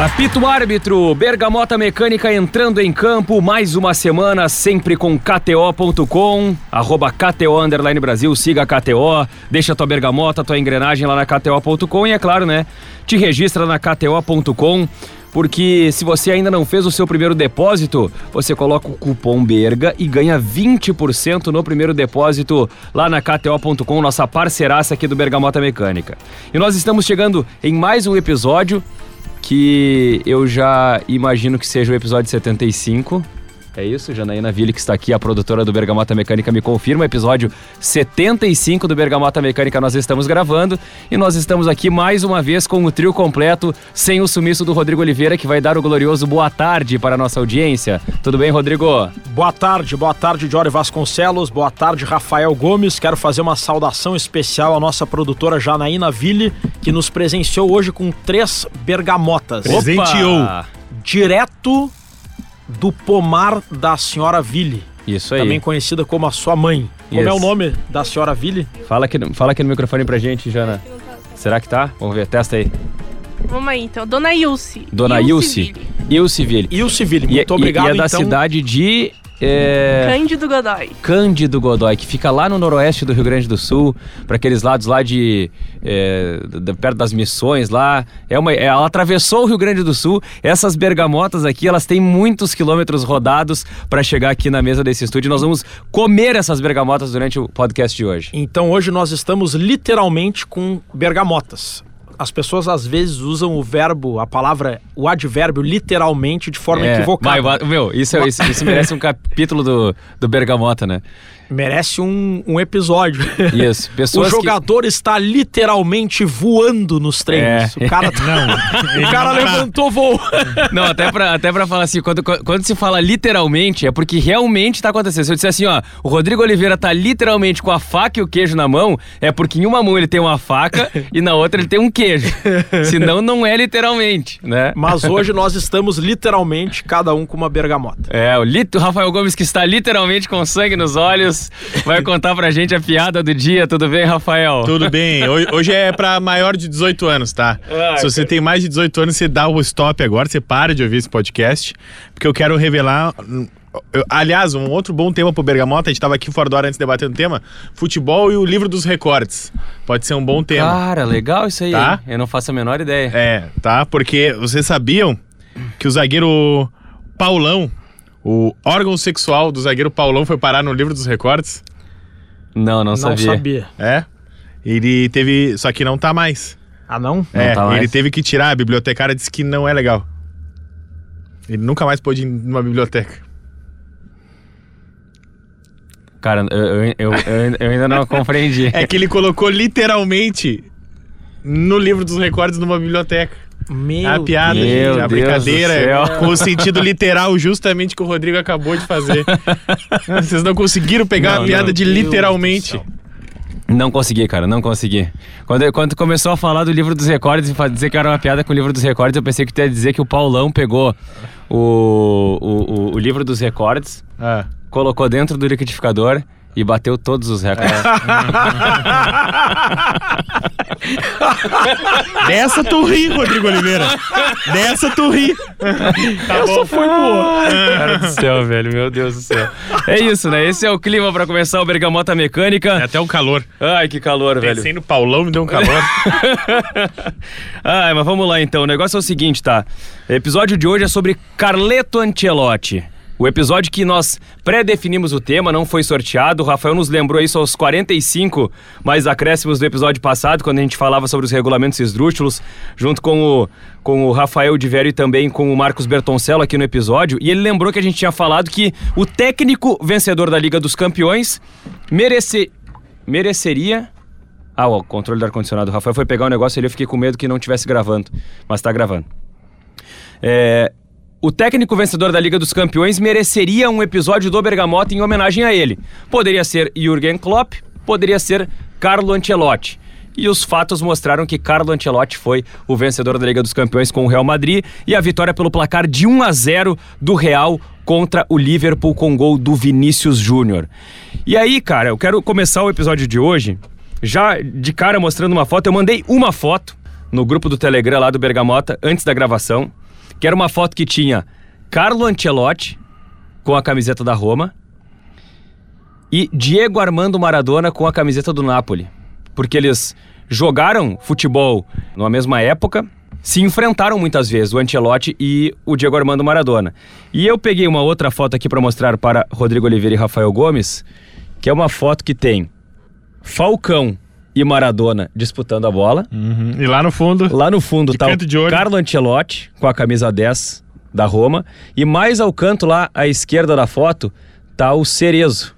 Apito árbitro, Bergamota Mecânica entrando em campo, mais uma semana, sempre com KTO.com, arroba KTO Underline Brasil, siga a KTO, deixa tua bergamota, tua engrenagem lá na KTO.com e é claro, né, te registra na KTO.com, porque se você ainda não fez o seu primeiro depósito, você coloca o cupom BERGA e ganha 20% no primeiro depósito lá na KTO.com, nossa parceiraça aqui do Bergamota Mecânica. E nós estamos chegando em mais um episódio que eu já imagino que seja o episódio 75. É isso, Janaína Ville, que está aqui, a produtora do Bergamota Mecânica, me confirma. Episódio 75 do Bergamota Mecânica nós estamos gravando. E nós estamos aqui mais uma vez com o trio completo, sem o sumiço do Rodrigo Oliveira, que vai dar o glorioso boa tarde para a nossa audiência. Tudo bem, Rodrigo? Boa tarde, boa tarde, Jory Vasconcelos. Boa tarde, Rafael Gomes. Quero fazer uma saudação especial à nossa produtora Janaína Ville, que nos presenciou hoje com três bergamotas. Presenteou. Direto do pomar da senhora Ville. Isso aí. Também conhecida como a sua mãe. Como é o nome da senhora Ville? Fala aqui, fala aqui no microfone pra gente, Jana. Será que tá? Vamos ver, testa aí. Vamos aí, então. Dona Ilse. Dona Ilse. Ilse Ville. Ilse Ville. E, Muito e- obrigado, e é da então. cidade de. É, Cândido Godoy. Cândido Godói, que fica lá no noroeste do Rio Grande do Sul, para aqueles lados lá de. é, da- perto das missões lá. É uma, é, ela atravessou o Rio Grande do Sul. Essas bergamotas aqui, elas têm muitos quilômetros rodados para chegar aqui na mesa desse estúdio. Nós vamos comer essas bergamotas durante o podcast de hoje. Então hoje nós estamos literalmente com bergamotas. As pessoas às vezes usam o verbo, a palavra, o advérbio literalmente de forma É, equivocada. vai, vai, meu, isso, é- isso, isso merece um capítulo do, do Bergamota, né? Merece um, um episódio. Isso. o Pessoas que- jogador está literalmente voando nos treinos. É. O cara, não, o cara levantou voo. Não, até pra, até pra falar assim, quando, quando se fala literalmente, é porque realmente tá acontecendo. Se eu disser assim, ó, o Rodrigo Oliveira tá literalmente com a faca e o queijo na mão, é porque em uma mão ele tem uma faca e na outra ele tem um queijo. Senão não é literalmente, né? Mas hoje nós estamos literalmente cada um com uma bergamota. É, o, lit- o Rafael Gomes que está literalmente com sangue nos olhos, vai contar pra gente a piada do dia. Tudo bem, Rafael? Tudo bem. Hoje, é pra maior de 18 anos, tá? Ah, Se você tem mais de 18 anos, você dá o stop agora, você para de ouvir esse podcast, porque eu quero revelar. eu- aliás, um outro bom tema pro Bergamota, a gente tava aqui fora do ar antes debatendo o tema: futebol e o livro dos recordes. Pode ser um bom tema. Cara, legal isso aí. Tá. Eu não faço a menor ideia. É, tá? Porque vocês sabiam que o zagueiro Paulão, o órgão sexual do zagueiro Paulão foi parar no livro dos recordes? Não, não, Não sabia. sabia. É. Ele teve. Só que não tá mais. Ah, não? Não é, tá mais. ele teve que tirar, a bibliotecária disse que não é legal. Ele nunca mais pôde ir numa biblioteca. Cara, eu, eu, eu- eu ainda não compreendi. É que ele colocou literalmente no livro dos recordes numa biblioteca. Meu a piada, Meu gente, a Deus brincadeira com o sentido literal, justamente que o Rodrigo acabou de fazer. Vocês não conseguiram pegar Não, a piada não. de Deus literalmente. Não consegui, cara, não consegui. Quando, quando começou a falar do livro dos recordes e dizer que era uma piada com o livro dos recordes, eu pensei que tu ia dizer que o Paulão pegou o, o, o, o livro dos recordes, Ah. colocou dentro do liquidificador e bateu todos os recordes. Dessa tu ri, Rodrigo Oliveira. Dessa tu ri. Tá bom. Foi boa. Cara do céu, velho, meu Deus do céu. É isso, né? Esse é o clima pra começar o Bergamota É Mecânica. até um calor. Ai, que calor, velho. Pensei no Paulão, me deu um calor. Ai, mas vamos lá então. O negócio é o seguinte, tá? O episódio de hoje é sobre Carleto Ancelotti. O episódio que nós pré-definimos o tema, não foi sorteado. O Rafael nos lembrou isso aos 45 mais acréscimos do episódio passado, quando a gente falava sobre os regulamentos esdrúxulos, junto com o, com o Rafael de Vério e também com o Marcos Bertoncello aqui no episódio. E ele lembrou que a gente tinha falado que o técnico vencedor da Liga dos Campeões merece, mereceria ah, o controle do ar-condicionado. O Rafael foi pegar um negócio ali, eu fiquei com medo que não estivesse gravando. Mas tá gravando. É, o técnico vencedor da Liga dos Campeões mereceria um episódio do Bergamota em homenagem a ele. Poderia ser Jürgen Klopp, poderia ser Carlo Ancelotti. E os fatos mostraram que Carlo Ancelotti foi o vencedor da Liga dos Campeões com o Real Madrid e a vitória pelo placar de 1 a 0 do Real contra o Liverpool com gol do Vinícius Júnior. E aí, cara, eu quero começar o episódio de hoje já de cara mostrando uma foto. Eu mandei uma foto no grupo do Telegram lá do Bergamota antes da gravação. Que era uma foto que tinha Carlo Ancelotti com a camiseta da Roma e Diego Armando Maradona com a camiseta do Napoli. Porque eles jogaram futebol numa mesma época, se enfrentaram muitas vezes, o Ancelotti e o Diego Armando Maradona. E eu peguei uma outra foto aqui para mostrar para Rodrigo Oliveira e Rafael Gomes, que é uma foto que tem Falcão e Maradona disputando a bola. Uhum. E lá no fundo, Lá no fundo tá o. Carlo Ancelotti com a camisa 10 da Roma e mais ao canto lá à esquerda da foto tá o Cerezo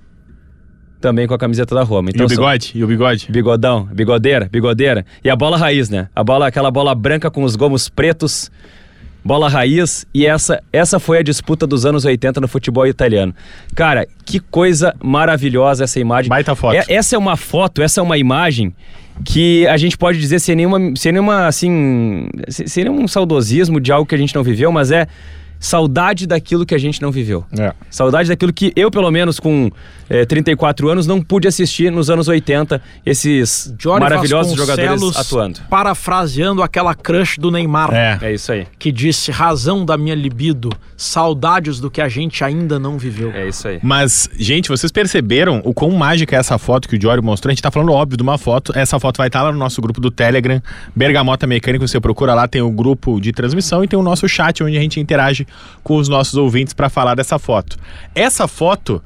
também com a camiseta da Roma. e o são- bigode, e o bigode. Bigodão, bigodeira, bigodeira. E a bola raiz, né? A bola, aquela bola branca com os gomos pretos. Bola raiz. E essa, essa foi a disputa dos anos 80 no futebol italiano. Cara, que coisa maravilhosa essa imagem. Baita foto. É- essa é uma foto, essa é uma imagem que a gente pode dizer sem nenhuma, sem nenhuma assim, sem, sem nenhum saudosismo de algo que a gente não viveu, mas é saudade daquilo que a gente não viveu. É. Saudade daquilo que eu, pelo menos com eh, 34 anos, não pude assistir nos anos 80, esses Johnny maravilhosos jogadores atuando. Parafraseando aquela crush do Neymar. É. É isso aí. Que disse: razão da minha libido, saudades do que a gente ainda não viveu. É isso aí. Mas, gente, vocês perceberam o quão mágica é essa foto que o Diório mostrou? A gente tá falando, óbvio, de uma foto. Essa foto vai estar lá no nosso grupo do Telegram, Bergamota Mecânico. Você procura lá, tem o grupo de transmissão e tem o nosso chat, onde a gente interage com os nossos ouvintes para falar dessa foto. Essa foto.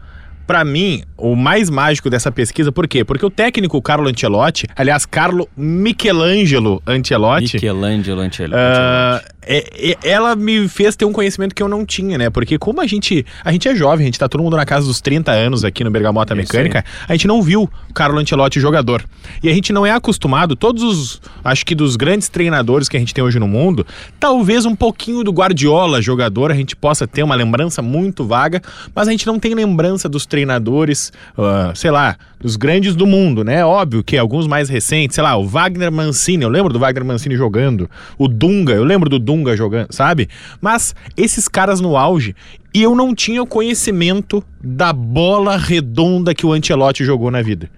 Pra mim, o mais mágico dessa pesquisa, por quê? Porque o técnico Carlo Ancelotti, aliás, Carlo Michelangelo Ancelotti, Michelangelo Ancelotti. Ah, é- é- ela me fez ter um conhecimento que eu não tinha, né? Porque como a gente, a gente é jovem, a gente tá todo mundo na casa dos 30 anos aqui no Bergamota É Mecânica, a gente não viu o Carlo Ancelotti jogador. E a gente não é acostumado, todos os, acho que dos grandes treinadores que a gente tem hoje no mundo, talvez um pouquinho do Guardiola jogador, a gente possa ter uma lembrança muito vaga, mas a gente não tem lembrança dos treinadores, ah, sei lá, dos grandes do mundo, né? Óbvio que alguns mais recentes, sei lá, o Wagner Mancini, eu lembro do Wagner Mancini jogando, o Dunga, eu lembro do Dunga jogando, sabe? Mas esses caras no auge, e eu não tinha o conhecimento da bola redonda que o Ancelotti jogou na vida.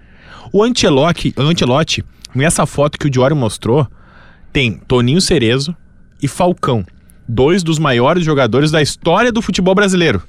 O Ancelotti, o Ancelotti, nessa foto que o Diório mostrou, tem Toninho Cerezo e Falcão, dois dos maiores jogadores da história do futebol brasileiro.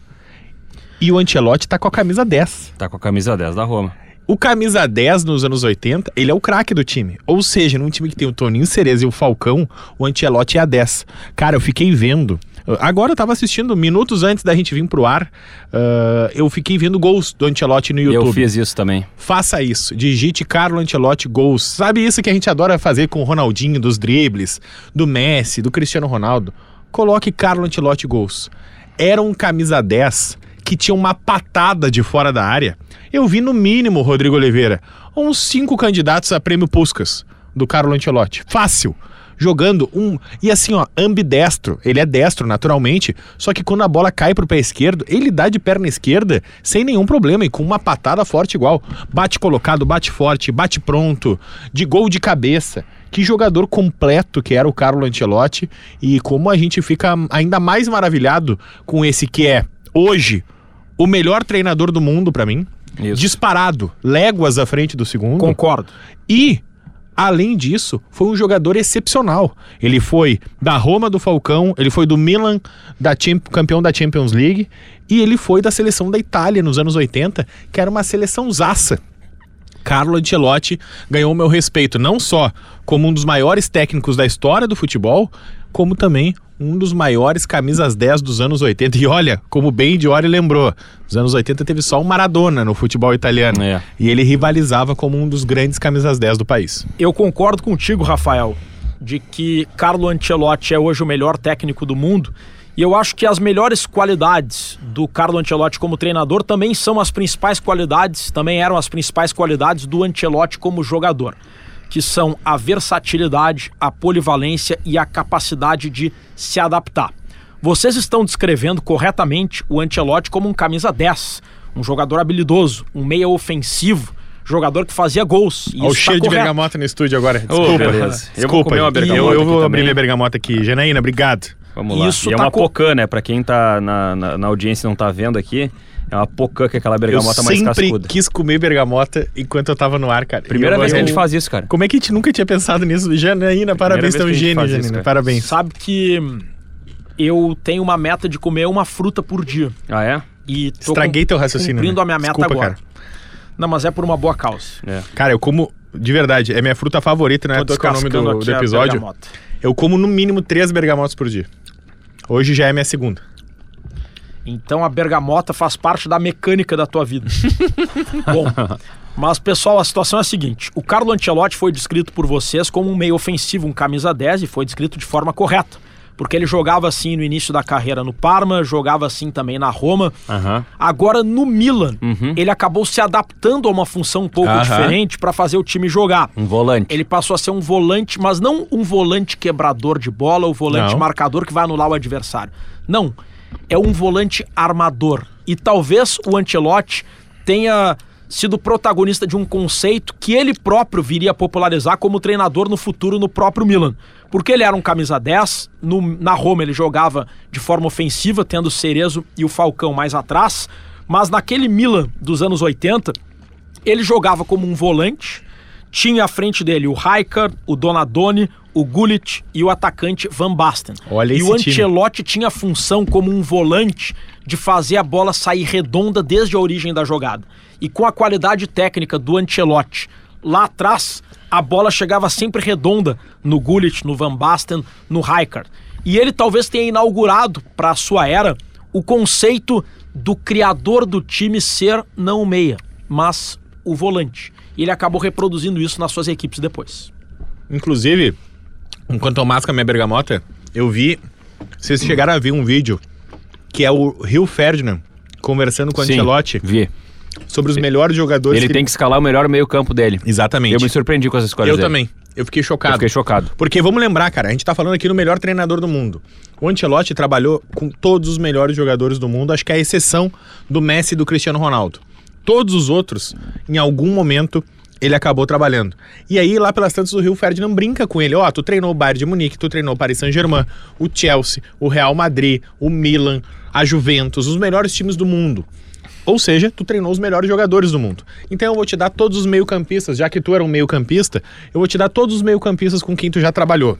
E o Ancelotti tá com a camisa 10. Tá com a camisa 10 da Roma. O camisa 10 nos anos 80, ele é o craque do time. Ou seja, num time que tem o Toninho Cerezo e o Falcão, o Ancelotti é a 10. Cara, eu fiquei vendo. Agora eu tava assistindo, minutos antes da gente vir pro ar, ah, eu fiquei vendo gols do Ancelotti no YouTube. Eu fiz isso também. Faça isso. Digite Carlo Ancelotti gols. Sabe isso que a gente adora fazer com o Ronaldinho, dos dribles, do Messi, do Cristiano Ronaldo? Coloque Carlo Ancelotti gols. Era um camisa 10 que tinha uma patada de fora da área. Eu vi no mínimo, Rodrigo Oliveira, uns cinco candidatos a prêmio Puskas do Carlo Ancelotti. Fácil jogando um. E assim, ó, ambidestro. Ele é destro, naturalmente. Só que quando a bola cai pro pé esquerdo, ele dá de perna esquerda sem nenhum problema e com uma patada forte igual. Bate colocado, bate forte, bate pronto, de gol de cabeça. Que jogador completo que era o Carlo Ancelotti e como a gente fica ainda mais maravilhado com esse que é hoje o melhor treinador do mundo pra mim. Isso. Disparado, léguas à frente do segundo. Concordo. E, além disso, foi um jogador excepcional. Ele foi da Roma do Falcão, ele foi do Milan, da campeão da Champions League, e ele foi da seleção da Itália nos anos 80, que era uma seleção zaça. Carlo Ancelotti ganhou meu respeito, não só como um dos maiores técnicos da história do futebol, como também um dos maiores camisas 10 dos anos 80. E olha, como bem Diori lembrou, nos anos 80 teve só o Maradona no futebol italiano. É. E ele rivalizava como um dos grandes camisas 10 do país. Eu concordo contigo, Rafael, de que Carlo Ancelotti é hoje o melhor técnico do mundo. E eu acho que as melhores qualidades do Carlo Ancelotti como treinador também são as principais qualidades, também eram as principais qualidades do Ancelotti como jogador, que são a versatilidade, a polivalência e a capacidade de se adaptar. Vocês estão descrevendo corretamente o Ancelotti como um camisa 10, um jogador habilidoso, um meia ofensivo, jogador que fazia gols. E Olha o isso tá cheiro de bergamota no estúdio agora. Desculpa. beleza. Eu vou Desculpa. comer uma aí. bergamota eu, eu aqui vou abrir minha bergamota aqui. Janaína, obrigado. Vamos lá. Isso e é tá uma co- pocã, né? Pra quem tá na, na, na audiência e não tá vendo aqui, é uma pocã que é aquela bergamota eu mais sempre cascuda. quis comer bergamota enquanto eu tava no ar, cara. Primeira eu- vez que a eu- gente faz isso, cara. Como é que a gente nunca tinha pensado nisso? Janaína, parabéns, gente gênio, faz isso, Janaína. cara. Parabéns. Sabe que Eu tenho uma meta de comer uma fruta por dia. Ah, é? E tô Estraguei teu raciocínio. Cumprindo né? a minha meta Desculpa, agora. Cara. Não, mas é por uma boa causa. cara, eu como. De verdade, é minha fruta favorita, né? Tô que é o nome do, do episódio. Eu como no mínimo três bergamotas por dia. Hoje já é minha segunda. Então a bergamota faz parte da mecânica da tua vida. Bom, mas pessoal, a situação é a seguinte: o Carlo Ancelotti foi descrito por vocês como um meio ofensivo, um camisa 10 e foi descrito de forma correta. Porque ele jogava assim no início da carreira no Parma, jogava assim também na Roma. Aham. Agora no Milan, Uhum. ele acabou se adaptando a uma função um pouco Aham. diferente para fazer o time jogar. Um volante. Ele passou a ser um volante, mas não um volante quebrador de bola, ou volante Não. marcador que vai anular o adversário. Não. É um volante armador. E talvez o Ancelotti tenha sido protagonista de um conceito que ele próprio viria a popularizar como treinador no futuro no próprio Milan. Porque ele era um camisa 10, no- na Roma ele jogava de forma ofensiva, tendo o Cerezo e o Falcão mais atrás, mas naquele Milan dos anos 80, ele jogava como um volante, tinha à frente dele o Rijkaard, o Donadoni, o Gullit e o atacante Van Basten. Olha e o time. Ancelotti tinha a função como um volante de fazer a bola sair redonda desde a origem da jogada. E com a qualidade técnica do Ancelotti lá atrás, a bola chegava sempre redonda no Gullit, no Van Basten, no Rijkaard. E ele talvez tenha inaugurado para a sua era o conceito do criador do time ser não o meia, mas o volante. E ele acabou reproduzindo isso nas suas equipes depois. Inclusive, enquanto eu masco a minha bergamota, eu vi. Vocês chegaram a ver um vídeo que é o Rio Ferdinand conversando com o Sim, Ancelotti Vi. sobre os melhores jogadores. Ele que tem que escalar o melhor meio-campo dele. Exatamente. Eu me surpreendi com essa escolha Eu dele. também. Eu fiquei chocado. Eu fiquei chocado. Porque vamos lembrar, cara, a gente tá falando aqui do melhor treinador do mundo. O Ancelotti trabalhou com todos os melhores jogadores do mundo, acho que é a exceção do Messi e do Cristiano Ronaldo. Todos os outros, em algum momento, ele acabou trabalhando. E aí, lá pelas tantas, o Rio Ferdinand brinca com ele. Ó, tu treinou o Bayern de Munique, tu treinou o Paris Saint-Germain, o Chelsea, o Real Madrid, o Milan, a Juventus, os melhores times do mundo. Ou seja, tu treinou os melhores jogadores do mundo. Então eu vou te dar todos os meio-campistas, já que tu era um meio-campista, eu vou te dar todos os meio-campistas com quem tu já trabalhou.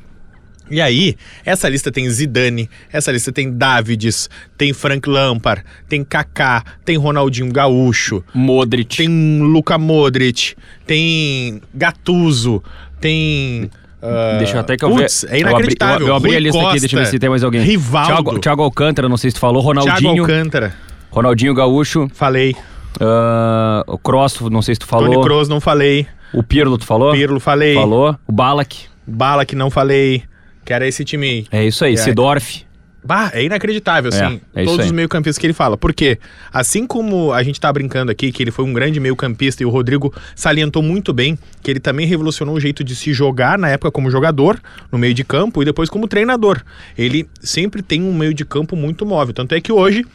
E aí, essa lista tem Zidane, essa lista tem Davids, tem Frank Lampard, tem Kaká, tem Ronaldinho Gaúcho, Modric. tem Luka Modric, tem Gattuso, tem ah, Deixa eu até que eu ver. putz, é inacreditável. Eu abri, eu abri a lista Costa, aqui, deixa eu ver se tem mais alguém. Rivaldo. Thiago, Thiago Alcântara, não sei se tu falou. Thiago Ronaldinho. Alcântara, Ronaldinho Gaúcho. falei. ah, o Cross, não sei se tu falou. Tony Kroos, não falei. O Pirlo, tu falou? Pirlo, falei. Falou. O Balak. Bala que não falei. Que era esse time aí. É isso aí. É. Sidorf. Bah, é inacreditável, assim, é isso todos os meio-campistas que ele fala. Porque, assim como a gente tá brincando aqui, que ele foi um grande meio-campista e o Rodrigo salientou muito bem que ele também revolucionou o jeito de se jogar na época como jogador, no meio de campo, e depois como treinador. Ele sempre tem um meio de campo muito móvel. Tanto é que hoje.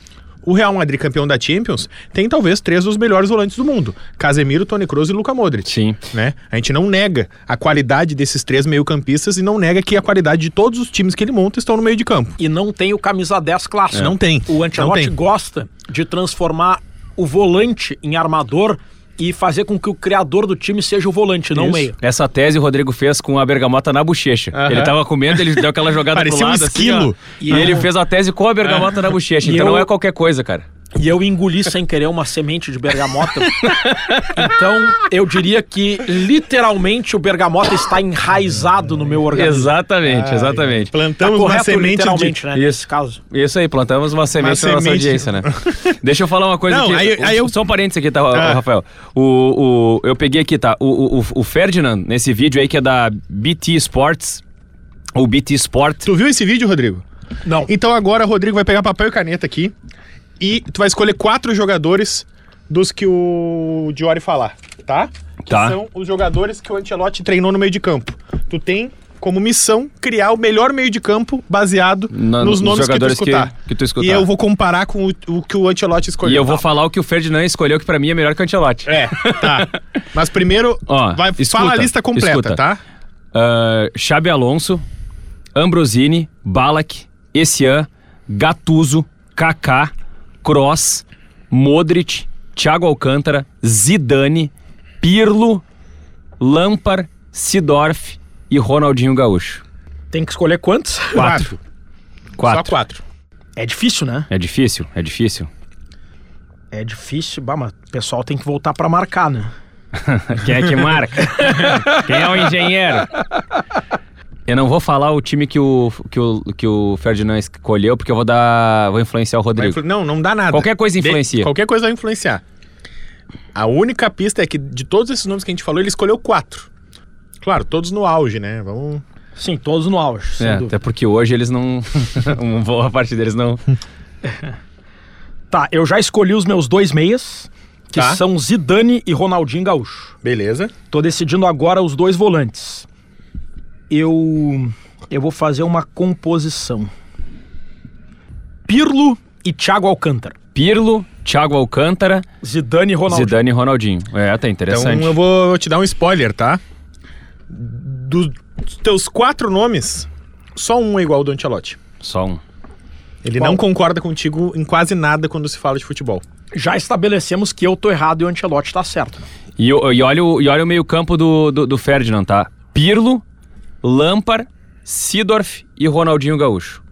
O Real Madrid, campeão da Champions, tem talvez três dos melhores volantes do mundo: Casemiro, Toni Kroos e Luka Modric Sim. né? A gente não nega a qualidade desses três meio-campistas e não nega que a qualidade de todos os times que ele monta estão no meio de campo. E não tem o camisa 10 clássico. Não tem. O Ancelotti gosta de transformar o volante em armador e fazer com que o criador do time seja o volante, não o Isso. meio. Essa tese o Rodrigo fez com a bergamota na bochecha. Ele tava comendo, ele deu aquela jogada Parecia pro um lado esquilo. assim, ó, E ele fez a tese com a bergamota na bochecha. Então eu- não é qualquer coisa, cara. E eu engoli sem querer uma semente de bergamota. então, eu diria que literalmente o bergamota está enraizado no meu organismo. Exatamente, Ai, exatamente. Tá Plantamos uma correto semente de... literalmente, né? Isso. Nesse caso. Isso aí, plantamos uma semente Uma na nossa semente. audiência, né? Deixa eu falar uma coisa Não, aqui. aí- aí eu- Só um parênteses aqui, tá, Ah. Rafael? O, o, eu peguei aqui, tá? O, o, o Ferdinand, nesse vídeo aí que é da BT Sports, ou BT Sport. Tu viu esse vídeo, Rodrigo? Não. Então agora, Rodrigo vai pegar papel e caneta aqui e tu vai escolher quatro jogadores dos que o Diori falar, tá? Que Tá. são os jogadores que o Ancelotti treinou no meio de campo. Tu tem como missão criar o melhor meio de campo baseado Na- nos nos nomes que tu jogadores que- escutar. que tu escutar. E eu vou comparar com o, o que o Ancelotti escolheu. E eu vou tá? falar o que o Ferdinand escolheu, que pra mim é melhor que o Ancelotti. É, tá. Mas primeiro, Ó, vai, escuta, fala a lista completa, escuta. tá? Ah, Xabi Alonso, Ambrosini, Balak, Essian, Gattuso, Kaká, Kroos, Modric, Thiago Alcântara, Zidane, Pirlo, Lampard, Sidorf e Ronaldinho Gaúcho. Tem que escolher quantos? Quatro. Quatro. Só quatro. É difícil, né? É difícil, é difícil. É difícil. Bah, mas o pessoal tem que voltar pra marcar, né? Quem é que marca? Quem é o engenheiro? Eu não vou falar o time que o, que o, que o Ferdinand escolheu, porque eu vou dar. vou influenciar o Rodrigo. influ- Não, não dá nada. Qualquer coisa De- influencia. qualquer coisa vai influenciar. A única pista é que de todos esses nomes que a gente falou, ele escolheu quatro. Claro, todos no auge, né? Vamos. Sim, todos no auge, sem É, até porque hoje eles não. uma boa parte deles não. Tá, eu já escolhi os meus dois meias, que Tá. são Zidane e Ronaldinho Gaúcho. Beleza. Tô decidindo agora os dois volantes. Eu eu vou fazer uma composição. Pirlo e Thiago Alcântara. Pirlo, Thiago Alcântara, Zidane e Ronaldinho. Zidane e Ronaldinho. É, tá interessante. Então eu vou te dar um spoiler, tá? Dos teus quatro nomes, só um é igual ao do Ancelotti. Só um. Ele Qual? não concorda contigo em quase nada quando se fala de futebol. Já estabelecemos que eu tô errado e o Ancelotti tá certo. E, o- e olha, o, e olha o meio-campo do, do, do Ferdinand, tá? Pirlo, Lampard, Sidorf e Ronaldinho Gaúcho.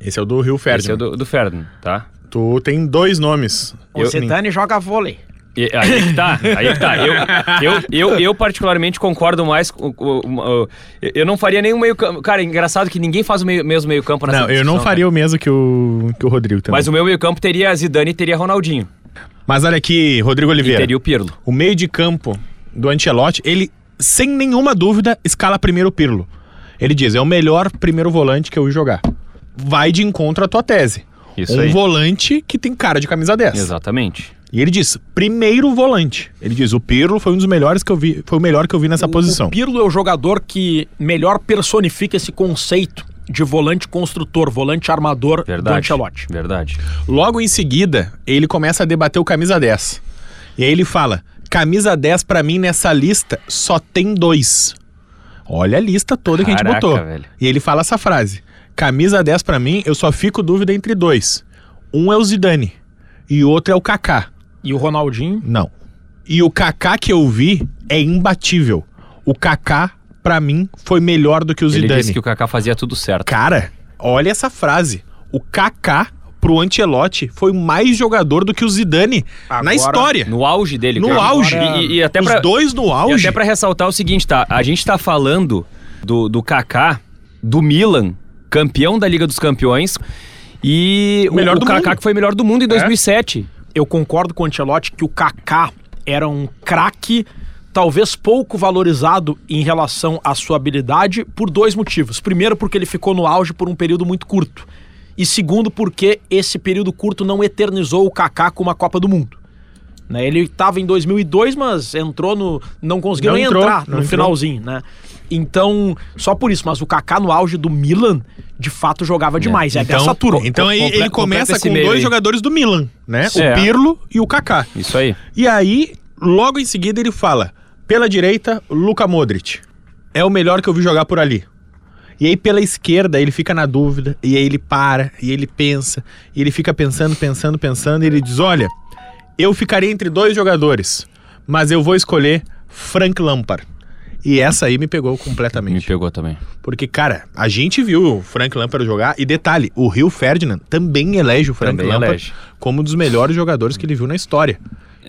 Esse é o do Rio Esse é Ferdinand. o do, do Ferdinand, tá? Tu tem dois nomes. O Eu- Zidane joga vôlei. E- aí é que tá, aí é que tá. Eu, eu, eu, eu particularmente concordo mais com. com- com- eu não faria nenhum meio campo. Cara, é engraçado que ninguém faz o meio- mesmo meio campo nessa Não, eu não discussão, faria o mesmo que o, que o Rodrigo também. Mas o meu meio campo teria Zidane e teria Ronaldinho. Mas olha aqui, Rodrigo E Oliveira. teria o Pirlo. O meio de campo do Ancelotti, ele, sem nenhuma dúvida, escala primeiro o Pirlo. Ele diz, é o melhor primeiro volante que eu vi jogar. Vai de encontro à tua tese. Isso um aí. volante que tem cara de camisa 10. Exatamente. E ele diz, primeiro volante. Ele diz, o Pirlo foi um dos melhores que eu vi, foi o melhor que eu vi nessa posição. O Pirlo é o jogador que melhor personifica esse conceito de volante construtor, volante armador do Verdade. Ancelotti. Verdade. Logo em seguida, ele começa a debater o camisa 10. E aí ele fala: camisa 10 pra mim nessa lista só tem dois. Olha a lista toda que a Caraca, gente botou. velho. E ele fala essa frase: camisa 10 pra mim, eu só fico dúvida entre dois. Um é o Zidane e o outro é o Kaká. E o Ronaldinho, Não. E o Kaká que eu vi é imbatível. O Kaká pra mim foi melhor do que o Ele Zidane. disse que o Kaká fazia tudo certo. Cara, olha essa frase. O Kaká pro Ancelotti foi mais jogador do que o Zidane na Agora, história. No auge dele. No cara. auge. E, e- e até Os pra, dois no E auge. até pra ressaltar o seguinte, tá? A gente tá falando do, do Kaká, do Milan, campeão da Liga dos Campeões, e o, Melhor o do Kaká mundo. É. que foi melhor do mundo em 2007. eu concordo com o Ancelotti que o Kaká era um craque talvez pouco valorizado em relação à sua habilidade por dois motivos. Primeiro, porque ele ficou no auge por um período muito curto. E segundo, porque esse período curto não eternizou o Kaká com uma Copa do Mundo. Né, Ele estava em 2002, mas entrou no. Não conseguiu Não nem entrou, entrar no entrou. finalzinho, né? Então, só por isso. Mas o Kaká no auge do Milan, de fato, jogava demais. É, dessa turma. então aí ele começa com dois aí. jogadores do Milan, né? É. O Pirlo e o Kaká. Isso aí. E aí, logo em seguida, ele fala: pela direita, Luka Modric. É o melhor que eu vi jogar por ali. E aí, pela esquerda, ele fica na dúvida, e aí ele para, e ele pensa, e ele fica pensando, pensando, pensando, e ele diz: Olha, eu ficaria entre dois jogadores, mas eu vou escolher Frank Lampard. E essa aí me pegou Me completamente. pegou também. Porque, cara, a gente viu o Frank Lampard jogar, e detalhe, o Rio Ferdinand também elege o Frank Também Lampard elege. como um dos melhores jogadores que ele viu na história.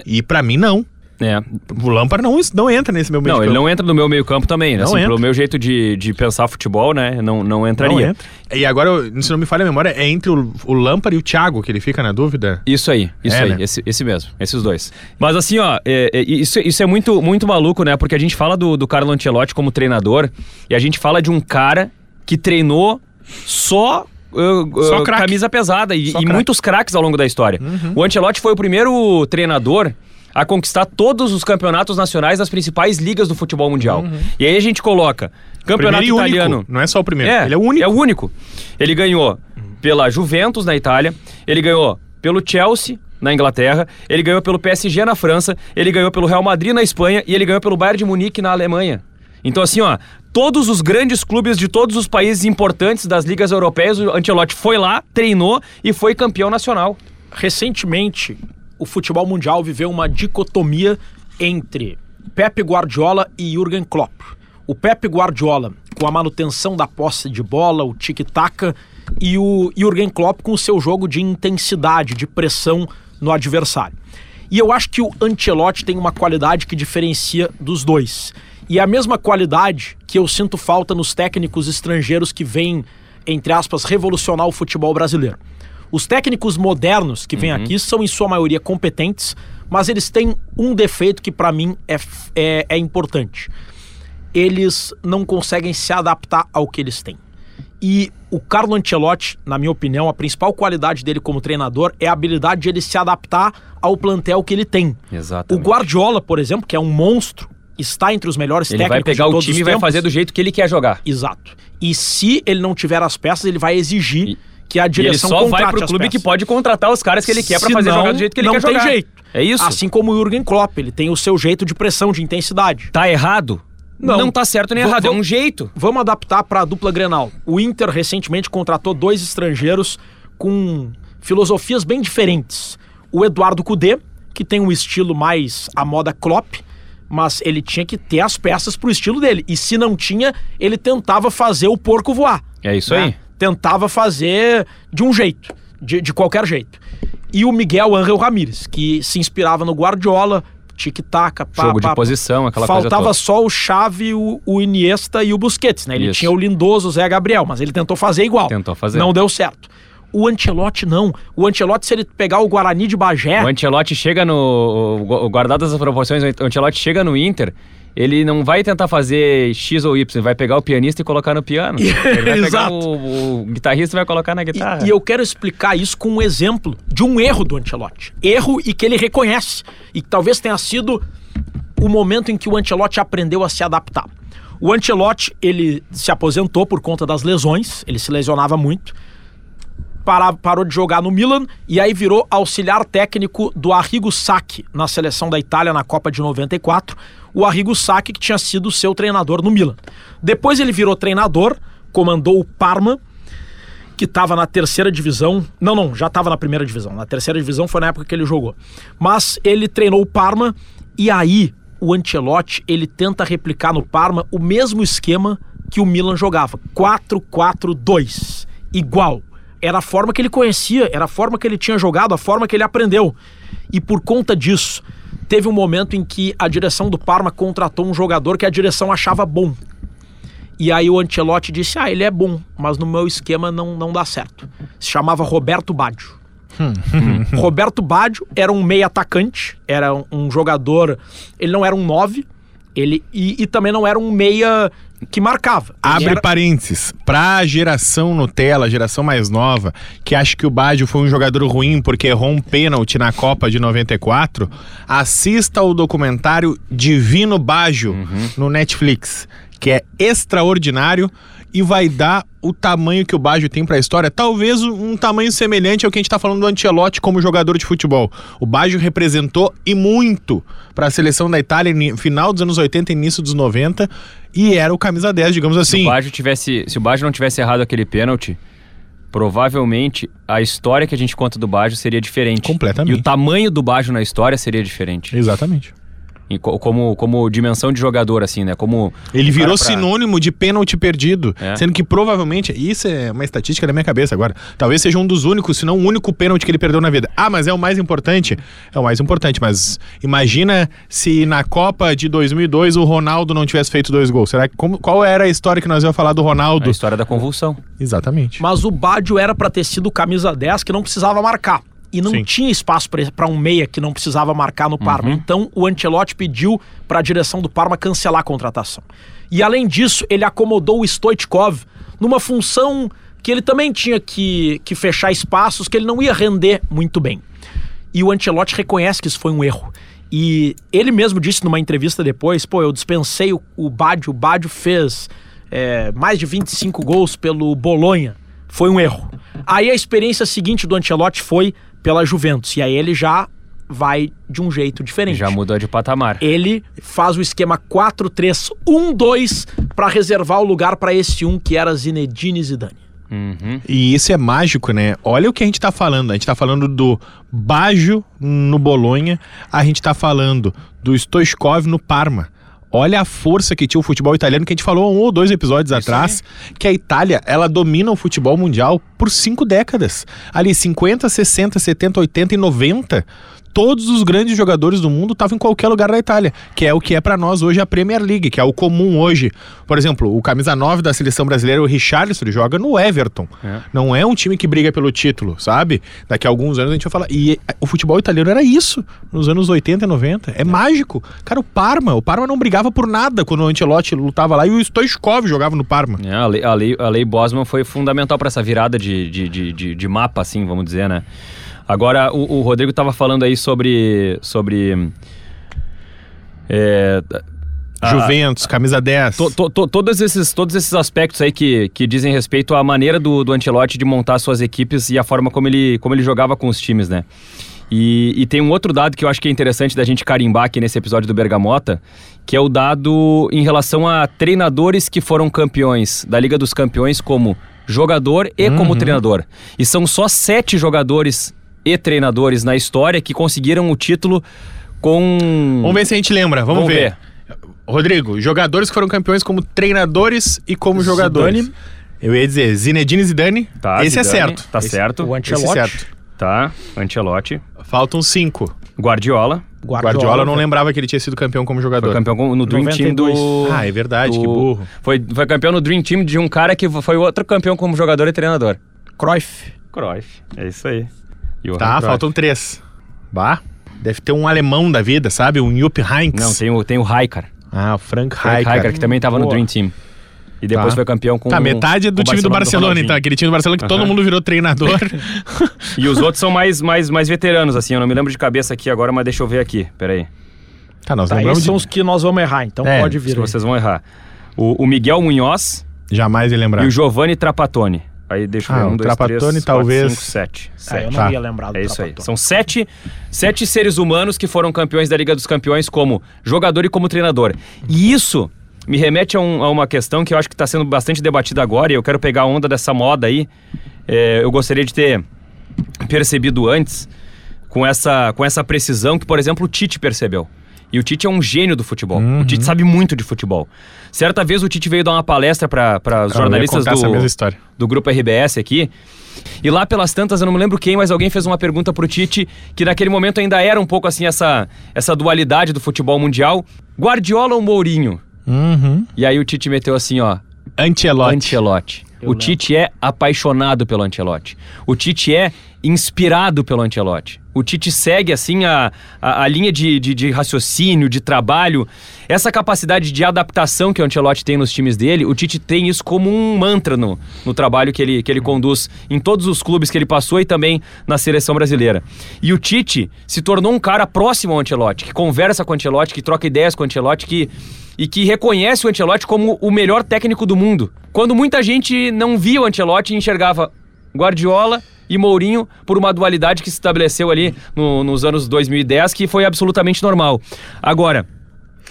E pra mim, não. É. O Lampard não, não entra nesse meu meio Não, ele não entra no meu meio campo também, né? Não Assim, entra. pelo meu jeito de, de pensar futebol, né? Não, não entraria. Não entra. E agora, se não me falha a memória, é entre o, o Lampard e o Thiago que ele fica na dúvida. Isso aí, isso É, aí, né? esse, esse mesmo, esses dois. Mas assim, ó, é- é- isso, isso é muito, muito maluco, né? Porque a gente fala do, do Carlo Ancelotti como treinador e a gente fala de um cara que treinou só. uh, uh, camisa pesada e, e muitos craques ao longo da história. O Ancelotti foi o primeiro treinador a conquistar todos os campeonatos nacionais das principais ligas do futebol mundial. E aí a gente coloca campeonato italiano. único. Não é só o primeiro. É, ele é o único. É o único. Ele ganhou pela Juventus na Itália, ele ganhou pelo Chelsea na Inglaterra, ele ganhou pelo PSG na França, ele ganhou pelo Real Madrid na Espanha e ele ganhou pelo Bayern de Munique na Alemanha. Então assim, ó, todos os grandes clubes de todos os países importantes das ligas europeias, o Ancelotti foi lá, treinou e foi campeão nacional. Recentemente, o futebol mundial viveu uma dicotomia entre Pep Guardiola e Jürgen Klopp. O Pep Guardiola, com a manutenção da posse de bola, o tic-tac, e o Jürgen Klopp com o seu jogo de intensidade, de pressão no adversário. E eu acho que o Ancelotti tem uma qualidade que diferencia dos dois. E é a mesma qualidade que eu sinto falta nos técnicos estrangeiros que vêm, entre aspas, revolucionar o futebol brasileiro. Os técnicos modernos que vêm Uhum. aqui são, em sua maioria, competentes, mas eles têm um defeito que, para mim, é, é, é importante. Eles não conseguem se adaptar ao que eles têm. E o Carlo Ancelotti, na minha opinião, a principal qualidade dele como treinador é a habilidade de ele se adaptar ao plantel que ele tem. O Exatamente. Guardiola, por exemplo, que é um monstro, está entre os melhores Ele técnicos vai pegar o time e vai fazer do jeito que ele quer jogar. Exato. E se ele não tiver as peças, ele vai exigir E- que a E ele direção só vai pro clube que pode contratar os caras que ele quer pra fazer Senão, jogar do jeito que ele não quer tem jogar. jeito. É isso. Assim como o Jürgen Klopp, ele tem o seu jeito de pressão, de intensidade. Tá errado? Não. Não, tá certo nem Vou- errado, é um jeito. Vamos adaptar para a dupla Grenal. O Inter recentemente contratou dois estrangeiros com filosofias bem diferentes. O Eduardo Cudê, que tem um estilo mais à moda Klopp, mas ele tinha que ter as peças pro estilo dele. E se não tinha, ele tentava fazer o porco voar. É isso né? aí. Tentava fazer de um jeito, de, de qualquer jeito. E o Miguel Ángel Ramírez, que se inspirava no Guardiola, tic-tac, pá, Jogo de pá, pá. posição, aquela coisa Faltava só o Xavi, o, o Iniesta e o Busquets, né? Ele Isso. tinha o lindoso Zé Gabriel, mas ele tentou fazer igual. Tentou fazer. Não deu certo. O Ancelotti não. O Ancelotti, se ele pegar o Guarani de Bagé, O Ancelotti chega no. o- Guardadas as proporções, o Ancelotti chega no Inter. Ele não vai tentar fazer X ou Y, vai pegar o pianista e colocar no piano. Ele vai pegar Exato. o, o guitarrista e vai colocar na guitarra. E, e eu quero explicar isso com um exemplo de um erro do Ancelotti. Erro e que ele reconhece. E que talvez tenha sido o momento em que o Ancelotti aprendeu a se adaptar. O Ancelotti, ele se aposentou por conta das lesões, ele se lesionava muito. Parou de jogar no Milan e aí virou auxiliar técnico do Arrigo Sacchi na seleção da Itália na Copa de 94. O Arrigo Sacchi que tinha sido seu treinador no Milan. Depois ele virou treinador, comandou o Parma, que estava na terceira divisão. Não, não, já estava na primeira divisão. Na terceira divisão foi na época que ele jogou. Mas ele treinou o Parma e aí o Ancelotti ele tenta replicar no Parma o mesmo esquema que o Milan jogava, 4-4-2, igual. Era a forma que ele conhecia, era a forma que ele tinha jogado, a forma que ele aprendeu. E por conta disso, teve um momento em que a direção do Parma contratou um jogador que a direção achava bom. E aí o Ancelotti disse: Ah, ele é bom, mas no meu esquema não, não dá certo. Se chamava Roberto Baggio. Roberto Baggio era um meio atacante, era um, jogador. Ele não era um 9, ele, e, e também não era um meia que marcava. Ele Abre era- parênteses. Pra geração Nutella, geração mais nova, que acha que o Baggio foi um jogador ruim porque errou um pênalti na Copa de 94, assista ao documentário Divino Baggio no Netflix, que é extraordinário e vai dar o tamanho que o Baggio tem pra história, talvez um tamanho semelhante ao que a gente tá falando do Ancelotti como jogador de futebol. O Baggio representou e muito para a seleção da Itália no final dos anos 80 e início dos 90 e era o camisa 10, digamos Se assim. o Baggio tivesse, se o Baggio não tivesse errado aquele pênalti, provavelmente a história que a gente conta do Baggio seria diferente. Completamente. E o tamanho do Baggio na história seria diferente. Exatamente. Co- como, como dimensão de jogador, assim, né? Como. Ele virou pra- sinônimo de pênalti perdido, É. sendo que provavelmente, isso é uma estatística da minha cabeça agora, talvez seja um dos únicos, se não o único pênalti que ele perdeu na vida. Ah, mas é o mais importante? É o mais importante, mas imagina se na Copa de 2002 o Ronaldo não tivesse feito dois gols. Será que como- qual era a história que nós íamos falar do Ronaldo? A história da convulsão. Exatamente. Mas o Baggio era pra ter sido camisa 10 que não precisava marcar. E não Sim. tinha espaço para um meia que não precisava marcar no Parma. Então o Ancelotti pediu para a direção do Parma cancelar a contratação. E além disso, ele acomodou o Stoichkov numa função que ele também tinha que, que fechar espaços que ele não ia render muito bem. E o Ancelotti reconhece que isso foi um erro. E ele mesmo disse numa entrevista depois: pô, eu dispensei o, o Baggio, o Baggio fez é, mais de 25 gols pelo Bolonha. Foi um erro. Aí a experiência seguinte do Ancelotti foi pela Juventus. E aí ele já vai de um jeito diferente. Já mudou de patamar. Ele faz o esquema 4-3-1-2 para reservar o lugar para esse um que era Zinedine Zidane. Uhum. E isso é mágico, né? Olha o que a gente tá falando. A gente tá falando do Baggio no Bolonha, a gente tá falando do Stoichkov no Parma. Olha a força que tinha o futebol italiano, que a gente falou um ou dois episódios atrás, que a Itália, ela domina o futebol mundial por cinco décadas. Ali, 50, 60, 70, 80 e 90 todos os grandes jogadores do mundo estavam em qualquer lugar da Itália, que é o que é para nós hoje a Premier League, que é o comum hoje. Por exemplo, o camisa 9 da seleção brasileira, o Richarlison, ele joga no Everton. É. Não é um time que briga pelo título, sabe? Daqui a alguns anos a gente vai falar. E o futebol italiano era isso, nos anos 80 e 90. É, mágico. Cara, o Parma, o Parma não brigava por nada quando o Ancelotti lutava lá e o Stoichkov jogava no Parma. É, a, lei, a, lei, a lei Bosman foi fundamental para essa virada de, de, de, de, de mapa, assim, vamos dizer, né? Agora, o, o Rodrigo estava falando aí sobre. sobre é, a- Juventus, camisa 10. to- to- to- todos, esses, todos esses aspectos aí que, que dizem respeito à maneira do, do Ancelotti de montar suas equipes e a forma como ele, como ele jogava com os times, né? E, e tem um outro dado que eu acho que é interessante da gente carimbar aqui nesse episódio do Bergamota, que é o dado em relação a treinadores que foram campeões da Liga dos Campeões como jogador e como treinador. E são só sete jogadores e treinadores na história que conseguiram o título com. Vamos ver se a gente lembra. Vamos, Vamos ver. ver. Rodrigo, jogadores que foram campeões como treinadores e como jogadores. Zidane. Eu ia dizer Zinedine Zidane. Tá, Esse é Zidane, certo. Tá Esse- certo. O Esse é Ancelotti. certo. Tá. Ancelotti. Faltam cinco. Guardiola. Guardiola, eu não lembrava que ele tinha sido campeão como jogador. Foi campeão no Dream Team 92. do. Ah, é verdade, do- que burro. Foi, foi campeão no Dream Team de um cara que foi outro campeão como jogador e treinador. Cruyff. Cruyff. É isso aí. Johan Tá, Cruyff. faltam três. Bah. Deve ter um alemão da vida, sabe? Um Jupp Heynckes. Não, tem o, tem o Raikar. Ah, o Frank Frank. Raikar, que também tava no Boa. Team. E depois Tá. foi campeão com Tá, metade é do time do Barcelona, Ronaldinho. então. Aquele time do Barcelona que todo Aham. mundo virou treinador. E os outros são mais, mais, mais veteranos, assim. Eu não me lembro de cabeça aqui agora, mas deixa eu ver aqui. Peraí. tá, nós Tá, lembramos esses de... são os que nós vamos errar, então É, pode vir. aí. vocês vão errar. O, o Miguel Munhoz Jamais ia lembrar. e o Giovanni Trapattoni. Aí deixa eu Ah, ver. o Um, dois, três, quatro, talvez- cinco, sete. Ah, Sete. eu não Tá. ia lembrar do É isso aí. Trapattoni. São sete, sete seres humanos que foram campeões da Liga dos Campeões como jogador e como treinador. E isso me remete a, um- a uma questão que eu acho que está sendo bastante debatida agora e eu quero pegar a onda dessa moda aí. É, eu gostaria de ter percebido antes com essa, com essa precisão que, por exemplo, o Tite percebeu. E o Tite é um gênio do futebol. O Tite sabe muito de futebol. Certa vez o Tite veio dar uma palestra para os ia jornalistas do, do grupo RBS aqui. E lá pelas tantas, eu não me lembro quem, mas alguém fez uma pergunta pro Tite que naquele momento ainda era um pouco assim essa, essa dualidade do futebol mundial. Guardiola ou Mourinho? Uhum. E aí o Tite meteu assim, ó, Ancelotti. Ancelotti. Eu o. Tite é apaixonado pelo Ancelotti. O Tite é inspirado pelo Ancelotti. O Tite segue, assim, a, a, a linha de, de, de raciocínio, de trabalho. Essa capacidade de adaptação que o Ancelotti tem nos times dele, o Tite tem isso como um mantra no, no trabalho que ele, que ele conduz em todos os clubes que ele passou e também na seleção brasileira. E o Tite se tornou um cara próximo ao Ancelotti, que conversa com o Ancelotti, que troca ideias com o Ancelotti, que e que reconhece o Ancelotti como o melhor técnico do mundo. Quando muita gente não via o Ancelotti e enxergava Guardiola e Mourinho por uma dualidade que se estabeleceu ali no- nos anos 2010, que foi absolutamente normal. Agora,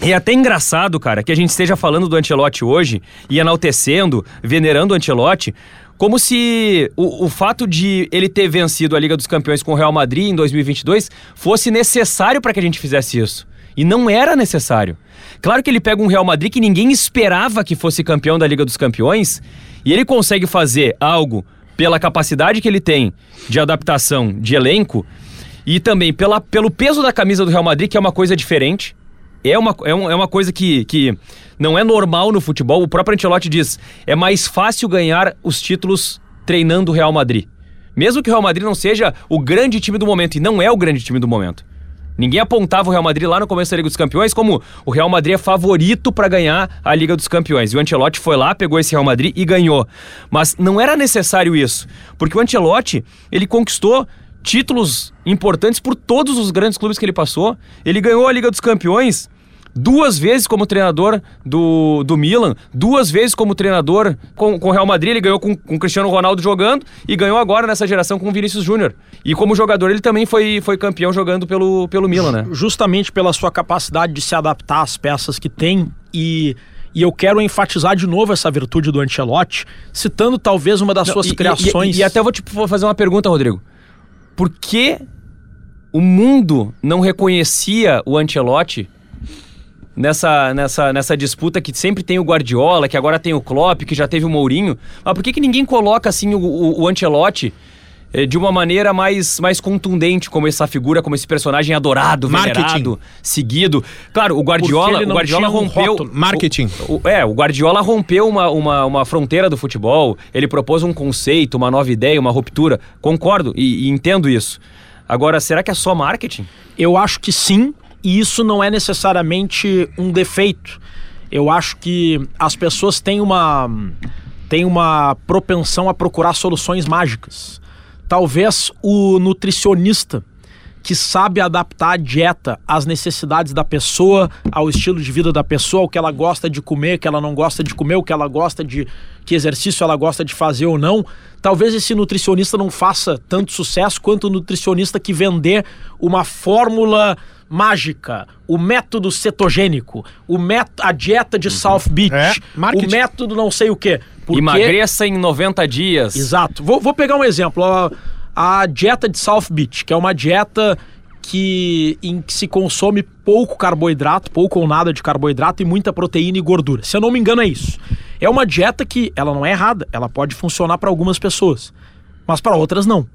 é até engraçado, cara, que a gente esteja falando do Ancelotti hoje e enaltecendo, venerando o Ancelotti, como se o, o fato de ele ter vencido a Liga dos Campeões com o Real Madrid em 2022 fosse necessário para que a gente fizesse isso. E não era necessário. Claro que ele pega um Real Madrid que ninguém esperava que fosse campeão da Liga dos Campeões e ele consegue fazer algo pela capacidade que ele tem de adaptação de elenco e também pela, pelo peso da camisa do Real Madrid, que é uma coisa diferente. É uma, é, um- é uma coisa que, que não é normal no futebol. O próprio Ancelotti diz: é mais fácil ganhar os títulos treinando o Real Madrid. Mesmo que o Real Madrid não seja o grande time do momento, e não é o grande time do momento. Ninguém apontava o Real Madrid lá no começo da Liga dos Campeões como o Real Madrid é favorito para ganhar a Liga dos Campeões. E o Ancelotti foi lá, pegou esse Real Madrid e ganhou. Mas não era necessário isso, porque o Ancelotti, ele conquistou títulos importantes por todos os grandes clubes que ele passou. Ele ganhou a Liga dos Campeões duas vezes como treinador do, do Milan, duas vezes como treinador com, com o Real Madrid, ele ganhou com, com o Cristiano Ronaldo jogando e ganhou agora nessa geração com o Vinícius Júnior. E como jogador ele também foi, foi campeão jogando pelo, pelo Milan, né? justamente pela sua capacidade de se adaptar às peças que tem e e eu quero enfatizar de novo essa virtude do Ancelotti, citando talvez uma das Não, suas e- e- criações. E, e até vou te fazer uma pergunta, Rodrigo. Por que o mundo não reconhecia o Ancelotti nessa, nessa, nessa disputa que sempre tem o Guardiola, que agora tem o Klopp, que já teve o Mourinho. Mas por que, que ninguém coloca assim o, o, o Ancelotti eh, de uma maneira mais, mais contundente, como essa figura, como esse personagem adorado, Marketing. venerado, seguido? Claro, o Guardiola, o Guardiola um rompeu. rótulo. Marketing. O- o- é, o Guardiola rompeu uma, uma, uma fronteira do futebol, ele propôs um conceito, uma nova ideia, uma ruptura. Concordo e, e entendo isso. Agora, será que é só marketing? Eu acho que sim, e isso não é necessariamente um defeito. Eu acho que as pessoas têm uma, têm uma propensão a procurar soluções mágicas. Talvez o nutricionista que sabe adaptar a dieta às necessidades da pessoa, ao estilo de vida da pessoa, o que ela gosta de comer, o que ela não gosta de comer, o que ela gosta de que exercício ela gosta de fazer ou não. Talvez esse nutricionista não faça tanto sucesso quanto o nutricionista que vender uma fórmula mágica, o método cetogênico, o mét a dieta de South Beach, É, o método não sei o quê. Porque- Emagreça em 90 dias. Exato. Vou, vou pegar um exemplo. A, a dieta de South Beach, que é uma dieta que, em que se consome pouco carboidrato, pouco ou nada de carboidrato e muita proteína e gordura. Se eu não me engano, é isso. É uma dieta que ela não é errada, ela pode funcionar para algumas pessoas, mas para outras não.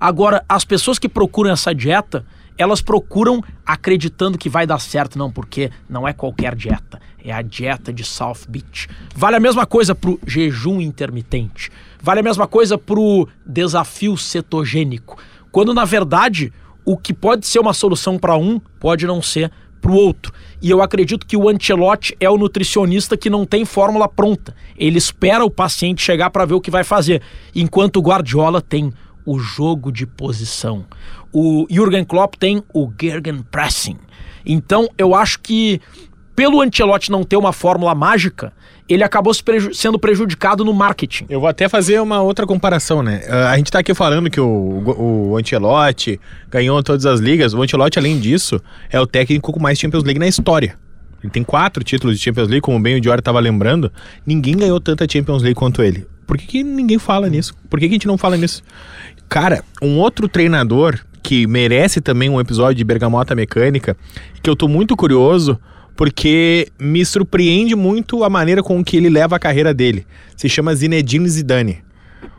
Agora, as pessoas que procuram essa dieta, elas procuram acreditando que vai dar certo, não, porque não é qualquer dieta, é a dieta de South Beach. Vale a mesma coisa pro jejum intermitente, vale a mesma coisa pro desafio cetogênico, quando na verdade o que pode ser uma solução para um pode não ser para o outro. E eu acredito que o Ancelotti é o nutricionista que não tem fórmula pronta. Ele espera o paciente chegar para ver o que vai fazer, enquanto o Guardiola tem o jogo de posição. O Jürgen Klopp tem o Gegenpressing. Então, eu acho que pelo Ancelotti não ter uma fórmula mágica, ele acabou se preju- sendo prejudicado no marketing. Eu vou até fazer uma outra comparação, né? Ah, a gente tá aqui falando que o, o, Ancelotti ganhou todas as ligas. O Ancelotti, além disso, é o técnico com mais Champions League na história. Ele tem quatro títulos de Champions League, como bem o Diori tava lembrando. Ninguém ganhou tanta Champions League quanto ele. Por que, que ninguém fala nisso? Por que, que a gente não fala nisso? Cara, um outro treinador que merece também um episódio de Bergamota Mecânica, que eu tô muito curioso, porque me surpreende muito a maneira com que ele leva a carreira dele. Se chama Zinedine Zidane.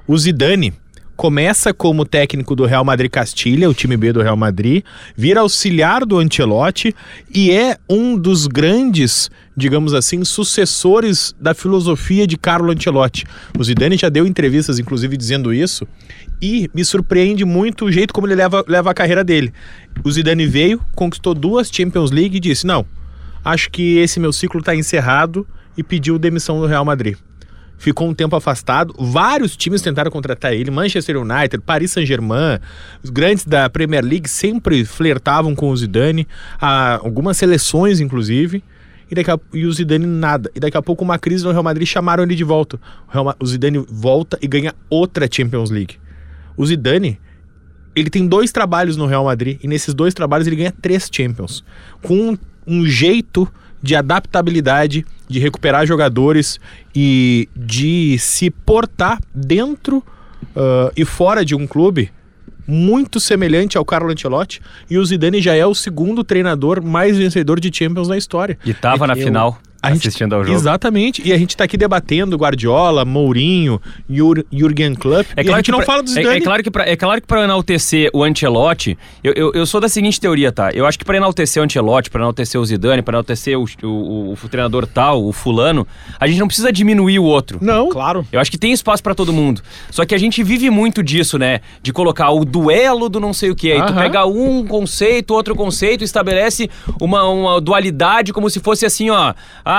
O Zidane começa como técnico do Real Madrid Castilha, o time B do Real Madrid, vira auxiliar do Ancelotti e é um dos grandes, digamos assim, sucessores da filosofia de Carlo Ancelotti. O Zidane já deu entrevistas, inclusive, dizendo isso, e me surpreende muito o jeito como ele leva, leva a carreira dele. O Zidane veio, conquistou duas Champions League e disse: Não, acho que esse meu ciclo está encerrado e pediu demissão do Real Madrid. Ficou um tempo afastado. Vários times tentaram contratar ele. Manchester United, Paris Saint-Germain, os grandes da Premier League sempre flertavam com o Zidane. Ah, algumas seleções, inclusive. E, daqui a, e o Zidane nada. E daqui a pouco uma crise no Real Madrid chamaram ele de volta. O, Real o Zidane volta e ganha outra Champions League. O Zidane ele tem dois trabalhos no Real Madrid e nesses dois trabalhos ele ganha três Champions. Com um, um jeito de adaptabilidade, de recuperar jogadores e de se portar dentro ah, e fora de um clube muito semelhante ao Carlo Ancelotti e o Zidane já é o segundo treinador mais vencedor de Champions na história. E tava na final A gente- assistindo ao jogo. Exatamente. E a gente tá aqui debatendo Guardiola, Mourinho, Jur, Jürgen Klopp. É e a claro, gente que não pra, fala do é, Zidane. é claro que pra, é claro que pra enaltecer o Ancelotti, eu, eu, eu sou da seguinte teoria, tá? Eu acho que pra enaltecer o Ancelotti, pra enaltecer o Zidane, pra enaltecer o, o, o, o treinador tal, o fulano, a gente não precisa diminuir o outro. Não. Claro. Eu acho que tem espaço pra todo mundo. Só que a gente vive muito disso, né? De colocar o duelo do não sei o quê. Aí tu pega um conceito, outro conceito, estabelece uma, uma dualidade como se fosse assim, ó. Ah.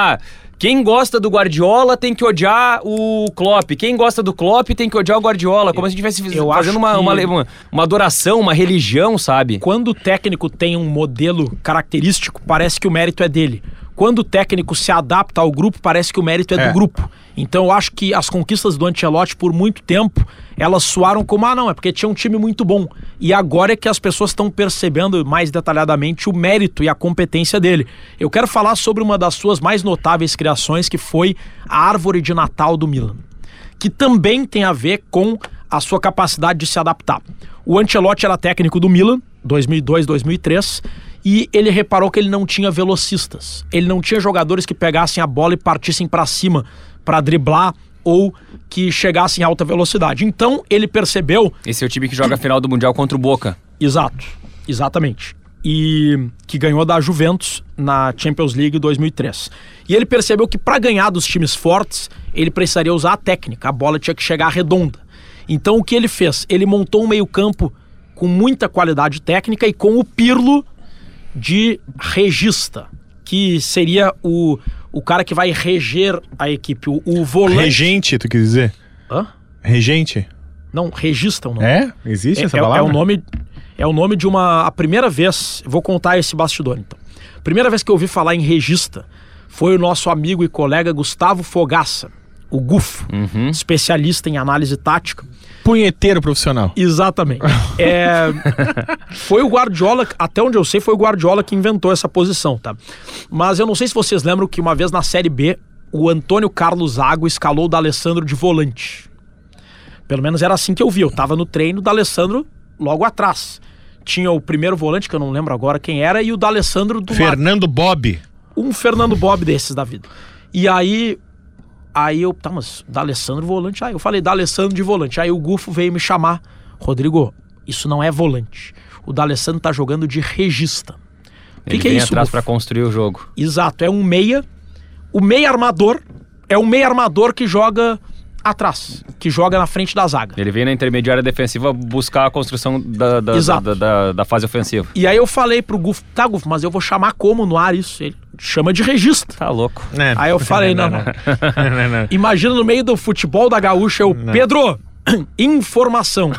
Quem gosta do Guardiola tem que odiar o Klopp. Quem gosta do Klopp tem que odiar o Guardiola. Como se a gente estivesse Eu fazendo uma, uma, uma, uma adoração, uma religião, sabe? Quando o técnico tem um modelo característico, parece que o mérito é dele. Quando o técnico se adapta ao grupo, parece que o mérito é, É. do grupo. Então eu acho que as conquistas do Ancelotti por muito tempo, elas soaram como, ah não, é porque tinha um time muito bom. E agora é que as pessoas estão percebendo mais detalhadamente o mérito e a competência dele. Eu quero falar sobre uma das suas mais notáveis criações, que foi a árvore de Natal do Milan que também tem a ver com a sua capacidade de se adaptar. O Ancelotti era técnico do Milan, 2002, 2003, E ele reparou que ele não tinha velocistas. Ele não tinha jogadores que pegassem a bola e partissem para cima para driblar ou que chegassem em alta velocidade. Então ele percebeu Esse é o time que joga a final do Mundial contra o Boca. Exato, exatamente. E que ganhou da Juventus na Champions League 2003. E ele percebeu que para ganhar dos times fortes, ele precisaria usar a técnica, a bola tinha que chegar redonda. Então o que ele fez? Ele montou um meio-campo com muita qualidade técnica e com o Pirlo de regista, que seria o, o cara que vai reger a equipe, o, o volante. Regente, tu quis dizer? Hã? Regente? Não, regista é o nome. É? Existe essa é, palavra? é o nome é o nome de uma a primeira vez vou contar esse bastidor então primeira vez que eu ouvi falar em regista foi o nosso amigo e colega Gustavo Fogaça o Gufo especialista em análise tática Punheteiro profissional. exatamente É, foi o Guardiola até onde eu sei foi o Guardiola que inventou essa posição tá mas eu não sei se vocês lembram que uma vez na série B o Antônio Carlos Zago escalou o D'Alessandro de volante pelo menos era assim que eu vi. Eu tava no treino do Alessandro logo atrás. Tinha o primeiro volante, que eu não lembro agora quem era, e o D'Alessandro do lado. Fernando Bob. Um Fernando Bob desses da vida. E aí. Aí eu. Tá, mas D'Alessandro volante. Aí eu falei, D'Alessandro de volante. Aí o Gufo veio me chamar. Rodrigo, isso não é volante. O D'Alessandro tá jogando de regista. O que, que é vem isso, atrás pra construir o jogo. Exato, é um meia. O meia armador é um meia armador que joga atrás, que joga na frente da zaga. Ele vem na intermediária defensiva buscar a construção da, da, da, da- da fase ofensiva. E aí eu falei pro Gufo, tá, Gufo, mas eu vou chamar como no ar isso? Ele chama de registro. Tá louco. É. Aí eu falei, não, não. não, não. Imagina no meio do futebol da gaúcha, eu, Pedro, informação.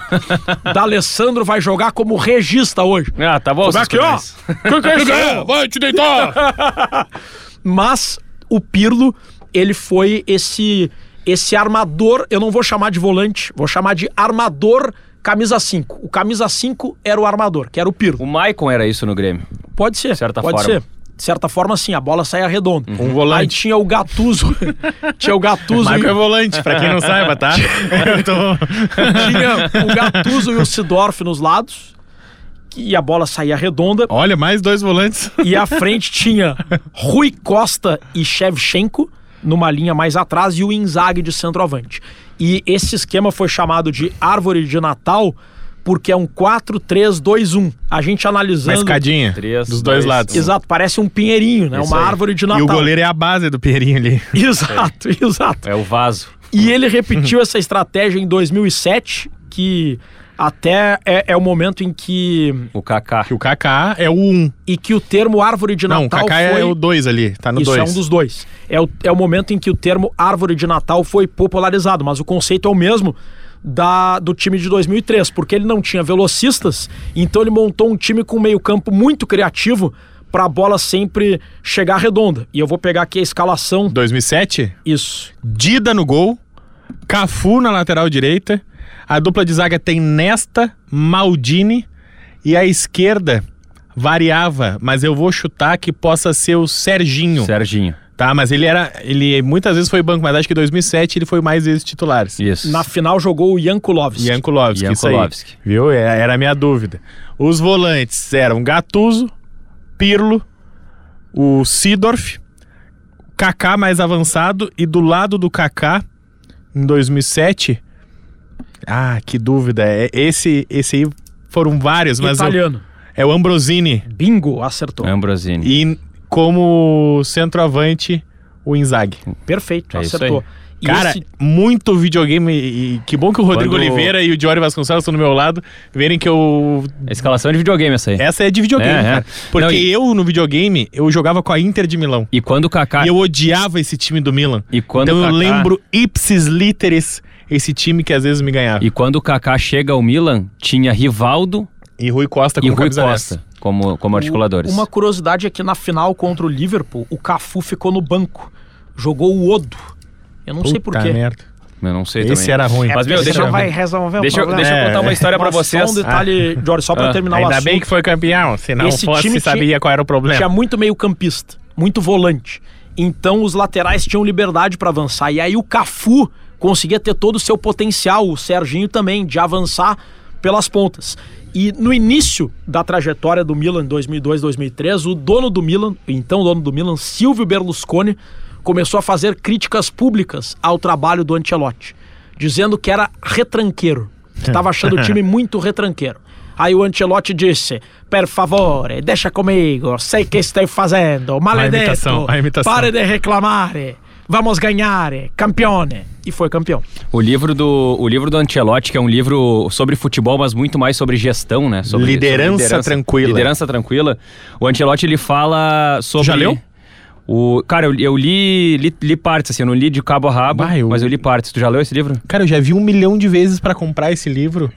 D'Alessandro vai jogar como regista hoje. Ah, tá bom. É seus que, ó? Que que é isso aí? Vai te deitar! Mas o Pirlo, ele foi esse esse armador, eu não vou chamar de volante, vou chamar de armador camisa 5. O camisa 5 era o armador, que era o Pirlo. O Maicon era isso no Grêmio. Pode ser, certa pode forma. ser. De certa forma, sim, a bola saia redonda. Um volante. Aí tinha o Gattuso. tinha o Gattuso Marco e é volante, pra quem não saiba, tá? Eu tô... tinha o Gattuso e o Sidorf nos lados. E a bola saía redonda. Olha, mais dois volantes. E à frente tinha Rui Costa e Shevchenko numa linha mais atrás e o Inzaghi de centroavante. E esse esquema foi chamado de árvore de Natal porque é um 4-3-2-1. A gente Uma analisando. escadinha Três, dos dois dois, lados. Exato, parece um pinheirinho, né? Isso Uma aí. árvore de E Natal. o goleiro é a base do Pinheirinho ali. Exato, exato. É o vaso. E ele repetiu essa estratégia em 2007, que até é, é o momento em que O Kaká. Que o Kaká é o 1. e que o termo árvore de Não, o Natal Kaká foi é o 2 ali, tá no Isso 2. é um dos dois. É o, é o momento em que o termo árvore de Natal foi popularizado, mas o conceito é o mesmo da, do time de 2003, porque ele não tinha velocistas, então ele montou um time com meio campo muito criativo para a bola sempre chegar redonda. E eu vou pegar aqui a escalação. 2007, Isso. Dida no gol, Cafu na lateral direita, a dupla de zaga tem Nesta, Maldini e a esquerda variava, mas eu vou chutar que possa ser o Serginho. Serginho. Tá, mas ele era, ele muitas vezes foi banco, mas acho que em 2007 ele foi mais vezes titulares. Isso. Na final jogou o Jankulovski. Jankulovski, isso aí. Jankulovski. Viu? É- Era a minha dúvida. Os volantes eram Gattuso, Pirlo, o Sidorf, Kaká mais avançado e do lado do Kaká, em 2007... Ah, que dúvida. É, esse, esse aí foram vários, mas eu- Italiano. é o Ambrosini. Bingo, acertou. Ambrosini. E como centroavante, o Inzaghi. Perfeito, É acertou. E Cara, esse- muito videogame. E que bom que o Rodrigo Quando- Oliveira e o Diori Vasconcelos estão do meu lado, verem que eu. A escalação de videogame essa aí. Essa é de videogame, É, é. cara. Porque Não, e- eu, no videogame, eu jogava com a Inter de Milão. E quando o Kaká... E eu odiava esse time do Milan. E quando então o eu Kaká- lembro ipsis literis esse time que às vezes me ganhava. E quando o Kaká chega ao Milan, tinha Rivaldo E, Rui Costa com e Rui Costa como, como articuladores. Uma curiosidade é que na final contra o Liverpool, o Cafu ficou no banco. Jogou o Odo. Eu não nessa. sei por Puta quê. merda. Eu não sei Esse também. era ruim. Mas, meu, deixa vai resolver o Deixa, problema. deixa eu contar uma história pra Mas vocês. Só um detalhe, Jorge, só pra Ah, terminar o Ainda assunto. bem que foi campeão, se não Esse fosse, time sabia tinha- qual era o problema. Tinha muito meio campista, muito volante. Então os laterais tinham liberdade pra avançar. E aí o Cafu conseguia ter todo o seu potencial, o Serginho também, de avançar pelas pontas. E no início da trajetória do Milan, em 2002, 2003, o dono do Milan, então dono do Milan, Silvio Berlusconi, começou a fazer críticas públicas ao trabalho do Ancelotti, dizendo que era retranqueiro, que estava achando o time muito retranqueiro. Aí o Ancelotti disse: Per favore, deixa comigo, sei que estou fazendo, maledetto, imitação, a imitação. pare de reclamar, vamos ganhar, campione. E foi campeão. O livro do o livro do Ancelotti, que é um livro sobre futebol, mas muito mais sobre gestão, né? Sobre, Liderança tranquila. Liderança tranquila. O Ancelotti ele fala sobre Já leu? O, cara, eu, eu li, li, li partes, assim, eu não li de cabo a rabo, Bah, eu- mas eu li partes. Tu já leu esse livro? Cara, eu já vi um milhão de vezes pra comprar esse livro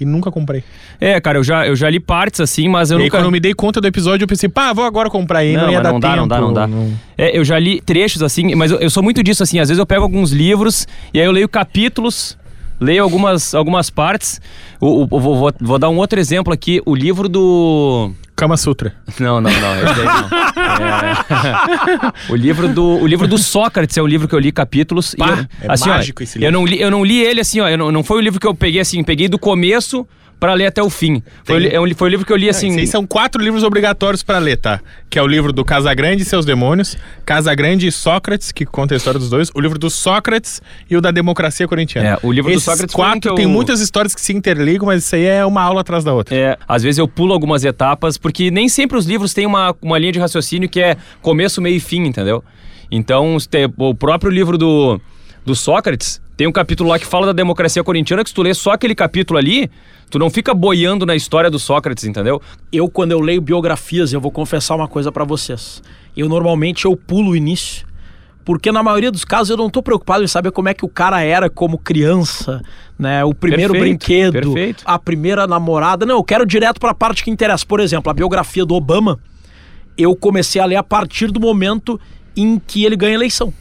e nunca comprei. É, cara, eu já, eu já li partes, assim, mas eu e aí, nunca... quando eu me dei conta do episódio, eu pensei, pá, vou agora comprar aí, não, Não, ia mas dar não dá, tempo. não dá, não dá. É, eu já li trechos assim, mas eu, eu sou muito disso assim. Às vezes eu pego alguns livros e aí eu leio capítulos, leio algumas, algumas partes. O, o- vou, vou- vou dar um outro exemplo aqui. O livro do. Kama Sutra. Não, não, não. Esse daí não. É, O livro do o livro do Sócrates é um livro que eu li capítulos. e Pá, eu, é assim, mágico ó, esse Eu livro. não li, eu não li ele assim, ó. eu não, não foi o livro que eu peguei assim, peguei do começo pra ler até o fim. Foi, é um foi o livro que eu li assim. Esses aí são quatro livros obrigatórios pra ler, tá? Que é o livro do Casagrande e seus demônios, Casagrande e Sócrates, que conta a história dos dois, o livro do Sócrates e o da democracia corintiana. É, o livro do Esses Sócrates foi um quatro eu- tem muitas histórias que se interligam, mas isso aí é uma aula atrás da outra. É, às vezes eu pulo algumas etapas, porque nem sempre os livros têm uma, uma linha de raciocínio que é começo, meio e fim, entendeu? Então, o próprio livro do, do Sócrates tem um capítulo lá que fala da democracia corintiana, que se tu lê só aquele capítulo ali, tu não fica boiando na história do Sócrates, entendeu? Eu, quando eu leio biografias, eu vou confessar uma coisa pra vocês. Eu normalmente eu pulo o início, porque na maioria dos casos eu não tô preocupado em saber como é que o cara era como criança, né? O primeiro Perfeito, brinquedo, perfeito. a primeira namorada. Não, eu quero direto pra parte que interessa. Por exemplo, a biografia do Obama, eu comecei a ler a partir do momento em que ele ganha a eleição.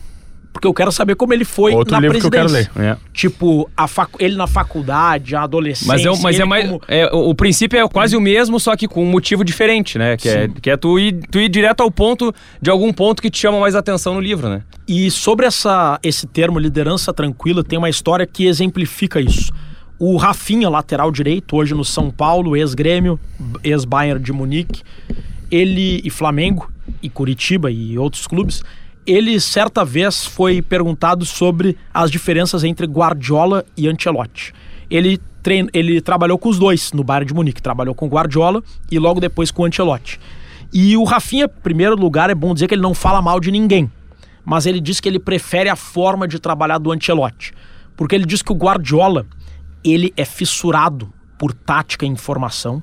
Porque eu quero saber como ele foi Outro na livro que eu quero presidência. ler. É. Tipo, a facu- ele na faculdade, a adolescência. Mas, é, mas é mais. como- é, o, princípio é quase o mesmo, só que com um motivo diferente, né? Que, é, que é tu ir, tu ir direto ao ponto de algum ponto que te chama mais atenção no livro, né? E sobre essa, esse termo liderança tranquila, tem uma história que exemplifica isso. O Rafinha, lateral direito, hoje no São Paulo, ex-Grêmio, ex-Bayern de Munique, ele e Flamengo, e Curitiba e outros clubes, ele certa vez foi perguntado sobre as diferenças entre Guardiola e Ancelotti. Ele, trein... ele trabalhou com os dois no Bayern de Munique, trabalhou com Guardiola e logo depois com Ancelotti. E o Rafinha, primeiro lugar, é bom dizer que ele não fala mal de ninguém mas ele diz que ele prefere a forma de trabalhar do Ancelotti, porque ele diz que o Guardiola ele é fissurado por tática e informação,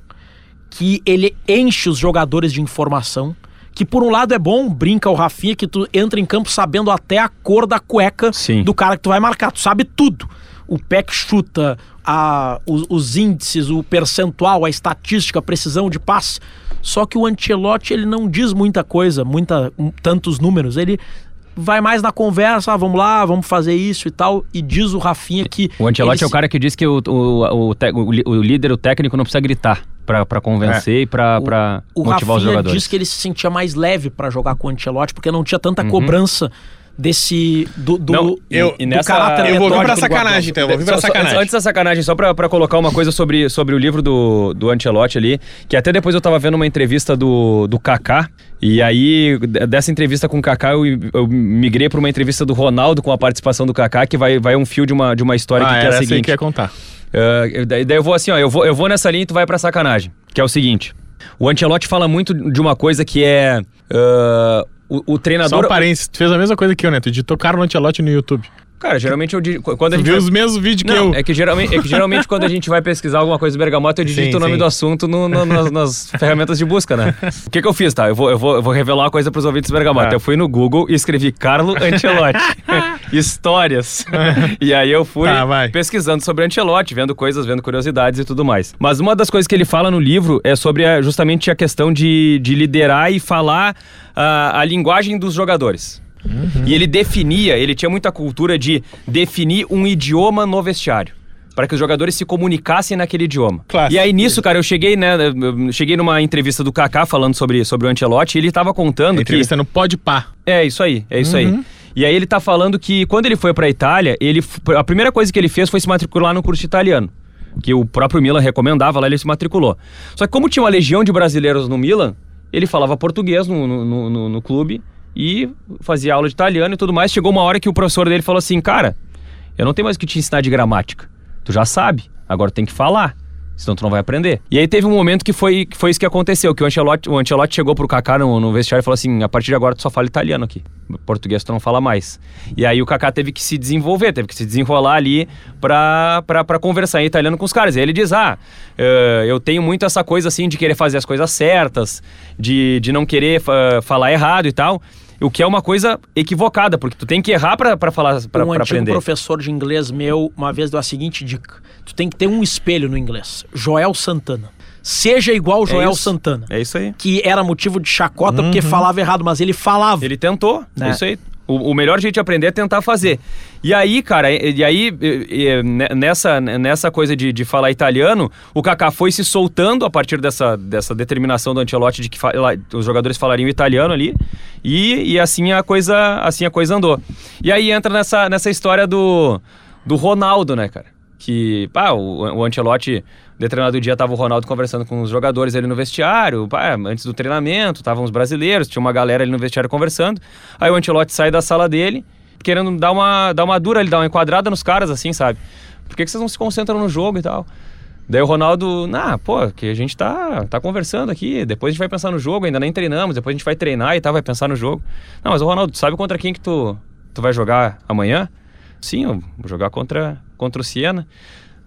que ele enche os jogadores de informação, que por um lado é bom, brinca o Rafinha, que tu entra em campo sabendo até a cor da cueca Sim. do cara que tu vai marcar, tu sabe tudo. O pé que chuta, a, os, os índices, o percentual, a estatística, a precisão de passe. Só que o Ancelotti ele não diz muita coisa, muita, um, tantos números. Ele vai mais na conversa, ah, vamos lá, vamos fazer isso e tal. E diz o Rafinha que. O Ancelotti é o cara que diz que o, o, o, o o líder, o técnico, não precisa gritar pra, pra convencer e pra, pra O motivar os Rafinha jogadores. diz que ele se sentia mais leve pra jogar com o Ancelotti, porque não tinha tanta Uhum. cobrança desse. do, do, Não, eu- e do nessa- caráter Eu vou vir pra do sacanagem, então. Eu vou vir pra Só- só- sacanagem. antes da sacanagem, só pra, pra colocar uma coisa sobre, sobre o livro do, do Ancelotti ali, que até depois eu tava vendo uma entrevista do, do Kaká, e aí dessa entrevista com o Kaká eu, eu migrei pra uma entrevista do Ronaldo com a participação do Kaká, que vai, vai um fio de uma, de uma história Ah, que, que é a seguinte. que ia contar. Uh, daí, daí eu vou assim, ó, eu vou, eu vou nessa linha e tu vai pra sacanagem. Que é o seguinte: o Ancelotti fala muito de uma coisa que é. uh, o, o Só treinador. um parênteses, tu fez a mesma coisa que eu, né? Tu digitou Carlo Ancelotti no YouTube. Cara, geralmente eu digo. Quando a gente viu vai- os mesmos vídeos que eu. é que, geralmente, é que geralmente quando a gente vai pesquisar alguma coisa do Bergamota, eu digito Sim, o nome sim. do assunto no- no- nas, nas ferramentas de busca, né? O que, que eu fiz, tá? Eu vou, eu vou, eu vou revelar uma coisa pros ouvintes do Bergamota. Ah. Eu fui no Google e escrevi Carlo Ancelotti. Histórias. e aí eu fui Tá, pesquisando sobre Ancelotti, vendo coisas, vendo curiosidades e tudo mais. Mas uma das coisas que ele fala no livro é sobre a- justamente a questão de, de liderar e falar ah, a linguagem dos jogadores. E ele definia, ele tinha muita cultura de definir um idioma no vestiário. Para que os jogadores se comunicassem naquele idioma. E aí nisso, cara, eu cheguei, né? eu Cheguei numa entrevista do Kaká falando sobre, sobre o Ancelotti e ele tava contando que. Entrevista no Pode Pá. É, isso aí, é isso Uhum. aí. E aí ele tá falando que quando ele foi pra Itália, ele a primeira coisa que ele fez foi se matricular no curso italiano. que o próprio Milan recomendava, lá ele se matriculou. Só que como tinha uma legião de brasileiros no Milan, ele falava português no, no, no, no clube e fazia aula de italiano e tudo mais. Chegou uma hora que o professor dele falou assim, cara, eu não tenho mais o que te ensinar de gramática. Tu já sabe, agora tem que falar. Senão tu não vai aprender. E aí teve um momento que foi, que foi isso que aconteceu, que o Ancelotti, o Ancelotti chegou pro Kaká no, no vestiário e falou assim, a partir de agora tu só fala italiano aqui. Português tu não fala mais. E aí o Kaká teve que se desenvolver, teve que se desenrolar ali pra, pra, pra conversar em italiano com os caras. E aí ele diz, ah, eh, eu tenho muito essa coisa assim de querer fazer as coisas certas, de, de não querer fa- falar errado e tal. O que é uma coisa equivocada, porque tu tem que errar pra, pra falar, pra, um pra antigo aprender. professor de inglês meu uma vez deu a seguinte dica: tu tem que ter um espelho no inglês. Joel Santana. Seja igual Joel isso. Santana. É isso aí. Que era motivo de chacota porque falava errado, mas ele falava. Ele tentou, Né? é isso aí. O, o melhor jeito de aprender é tentar fazer. E aí, cara, e, aí, ne- nessa, nessa coisa de, de falar italiano, o Kaká foi se soltando a partir dessa, dessa determinação do Ancelotti de que os jogadores falariam italiano ali, e, e assim, a coisa, assim a coisa andou. E aí entra nessa, nessa história do, do Ronaldo, né, cara? Que, pá, o, o Ancelotti, determinado dia, tava o Ronaldo conversando com os jogadores ali no vestiário, pá, antes do treinamento, estavam os brasileiros, tinha uma galera ali no vestiário conversando. Aí o Ancelotti sai da sala dele, querendo dar uma, dar uma dura, ele dá uma enquadrada nos caras, assim, sabe? Por que, que vocês não se concentram no jogo e tal? Daí o Ronaldo, nah, pô, que a gente tá, tá conversando aqui, depois a gente vai pensar no jogo, ainda nem treinamos, depois a gente vai treinar e tal, vai pensar no jogo. Não, mas o Ronaldo, sabe contra quem que tu, tu vai jogar amanhã? Sim, eu vou jogar contra, contra o Siena.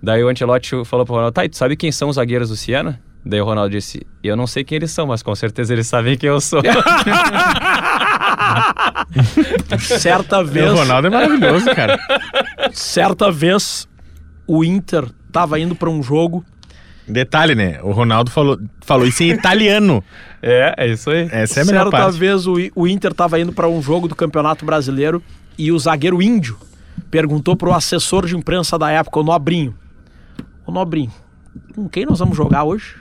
Daí o Ancelotti falou pro Ronaldo, tá, e tu sabe quem são os zagueiros do Siena? Daí o Ronaldo disse, eu não sei quem eles são, mas com certeza eles sabem quem eu sou. Certa O vez, Ronaldo é maravilhoso, cara. certa vez, o Inter tava indo pra um jogo. Detalhe, né? O Ronaldo falou, falou isso em italiano. é, é isso aí. Essa é a melhor certa parte. vez o, o Inter tava indo pra um jogo do Campeonato Brasileiro e o zagueiro índio perguntou pro assessor de imprensa da época, o Nobrinho. Ô Nobrinho, com quem nós vamos jogar hoje?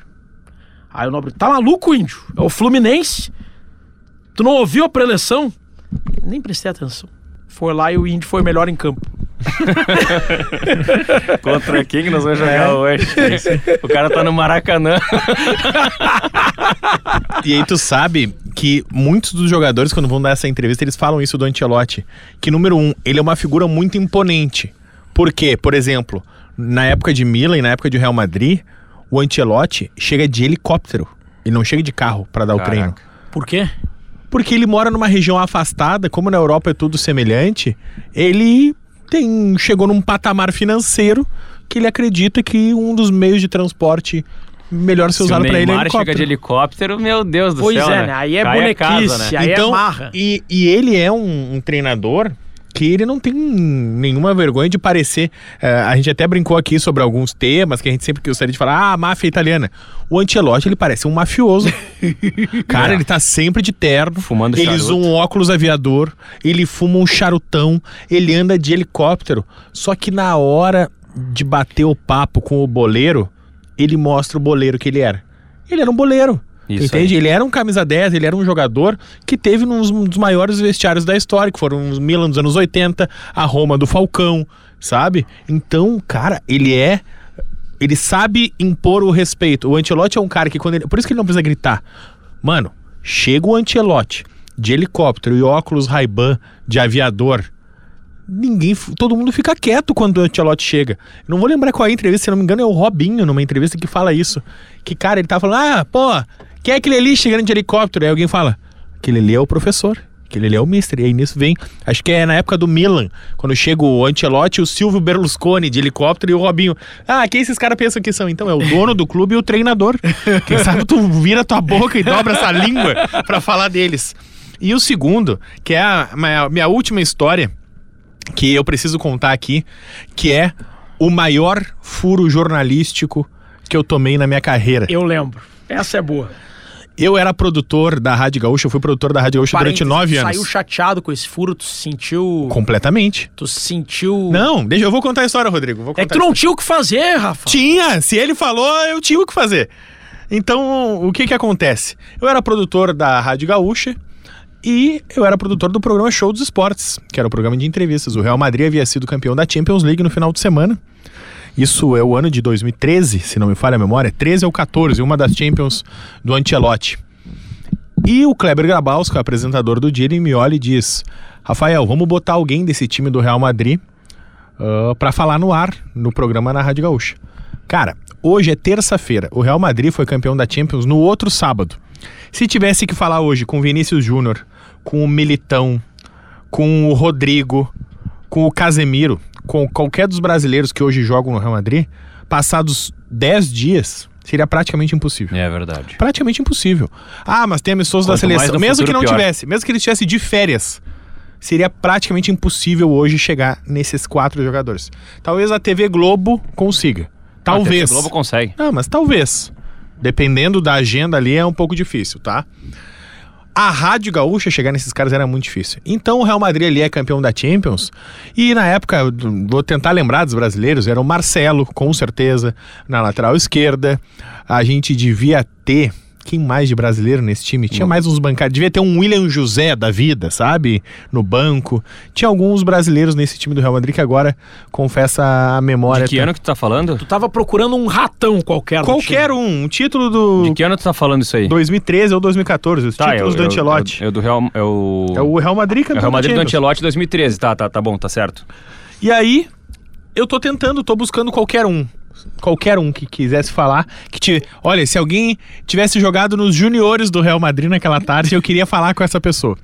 Aí o Nobrinho, tá maluco, índio? É o Fluminense? Tu não ouviu a preleção? Nem prestei atenção. Foi lá e o índio foi melhor em campo. Contra quem que nós vamos jogar hoje? O cara tá no Maracanã. E aí tu sabe que muitos dos jogadores, quando vão dar essa entrevista, eles falam isso do Ancelotti. Que, número um, ele é uma figura muito imponente. Por quê? Por exemplo, na época de Milan e na época de Real Madrid, o Ancelotti chega de helicóptero. Ele não chega de carro pra dar o Caraca. treino. Por quê? Porque ele mora numa região afastada, como na Europa é tudo semelhante, ele tem chegou num patamar financeiro que ele acredita que um dos meios de transporte melhor ser Se usado pra ele é helicóptero. chega de helicóptero, meu Deus do Pois céu, é, né? Aí é Cai bonequice, casa, né? aí é então, marra. E, e ele é um, um treinador que ele não tem nenhuma vergonha de parecer. eh, a gente até brincou aqui sobre alguns temas que a gente sempre gostaria de falar. Ah, a máfia italiana. O Ancelotti, ele parece um mafioso. Cara, ele tá sempre de terno. Fumando Ele charuto. usa um óculos aviador. Ele fuma um charutão. Ele anda de helicóptero. Só que na hora de bater o papo com o boleiro, ele mostra o boleiro que ele era. Ele era um boleiro. Isso entende? aí. Ele era um camisa 10, ele era um jogador que teve nos- um dos maiores vestiários da história, que foram os Milan dos anos 80, a Roma do Falcão, sabe? Então, cara, ele é. Ele sabe impor o respeito. O Ancelotti é um cara que quando ele. Por isso que ele não precisa gritar. Mano, chega o Ancelotti de helicóptero e óculos Ray-Ban de aviador. Ninguém, todo mundo fica quieto quando o Ancelotti chega. Eu não vou lembrar qual é a entrevista, se não me engano é o Robinho numa entrevista que fala isso. Que cara, ele tá falando: "Ah, pô, quem é aquele ali chegando de helicóptero?" Aí alguém fala: "Aquele ali é o professor." Aquele ali é o mister. E aí nisso vem. Acho que é na época do Milan, quando chega o Ancelotti, o Silvio Berlusconi de helicóptero e o Robinho. Ah, quem esses caras pensam que são? Então, é o dono do clube e o treinador. Quem sabe tu vira tua boca e dobra essa língua pra falar deles. E o segundo, que é a minha, minha última história, que eu preciso contar aqui, que é o maior furo jornalístico que eu tomei na minha carreira. Eu lembro. Essa é boa. Eu era produtor da Rádio Gaúcha, eu fui produtor da Rádio Gaúcha durante nove anos. Saiu chateado com esse furo, tu se sentiu. Completamente. Tu se sentiu. Não, deixa eu vou contar a história, Rodrigo. Vou É que tu não tinha o que fazer, Rafa. Tinha, se ele falou, eu tinha o que fazer. Então, o que que acontece? Eu era produtor da Rádio Gaúcha e eu era produtor do programa Show dos Esportes, que era o programa de entrevistas. O Real Madrid havia sido campeão da Champions League no final de semana. Isso é o ano de 2013, se não me falha a memória, 13 ou 14, uma das Champions do Ancelotti. E o Kleber Grabowski, o apresentador do dia, ele me olha e diz: Rafael, vamos botar alguém desse time do Real Madrid uh, para falar no ar, no programa na Rádio Gaúcha. Cara, hoje é terça-feira. O Real Madrid foi campeão da Champions no outro sábado. Se tivesse que falar hoje com Vinícius Júnior, com o Militão, com o Rodrigo, com o Casemiro, com qualquer dos brasileiros que hoje jogam no Real Madrid, passados 10 dias, seria praticamente impossível. É verdade. Praticamente impossível. Ah, mas tem amistoso da seleção. Mesmo que não pior. tivesse, mesmo que ele estivesse de férias, seria praticamente impossível hoje chegar nesses quatro jogadores. Talvez a TV Globo consiga. Talvez. A Globo consegue. Não, mas talvez. Dependendo da agenda ali é um pouco difícil, tá? A Rádio Gaúcha chegar nesses caras era muito difícil. Então o Real Madrid ali é campeão da Champions. E na época, vou tentar lembrar dos brasileiros, era o Marcelo, com certeza, na lateral esquerda. A gente devia ter. Quem mais de brasileiro nesse time? Tinha mais uns bancários. Devia ter um William José da vida, sabe? No banco. Tinha alguns brasileiros nesse time do Real Madrid que agora, confessa a memória. De que ano que tu tá falando? Tu tava procurando um ratão qualquer. Qualquer time. um. Um título do. De que ano tu tá falando isso aí? 2013 ou 2014, os Tá, títulos eu- do Ancelotti. É o do Real. É o, É o Real Madrid é campeão o Real Madrid do. Ancelotti 2013. Tá, tá, tá bom, tá certo. E aí, eu tô tentando, tô buscando qualquer um. Qualquer um que quisesse falar. Que te, olha, se alguém tivesse jogado nos juniores do Real Madrid naquela tarde, eu queria falar com essa pessoa.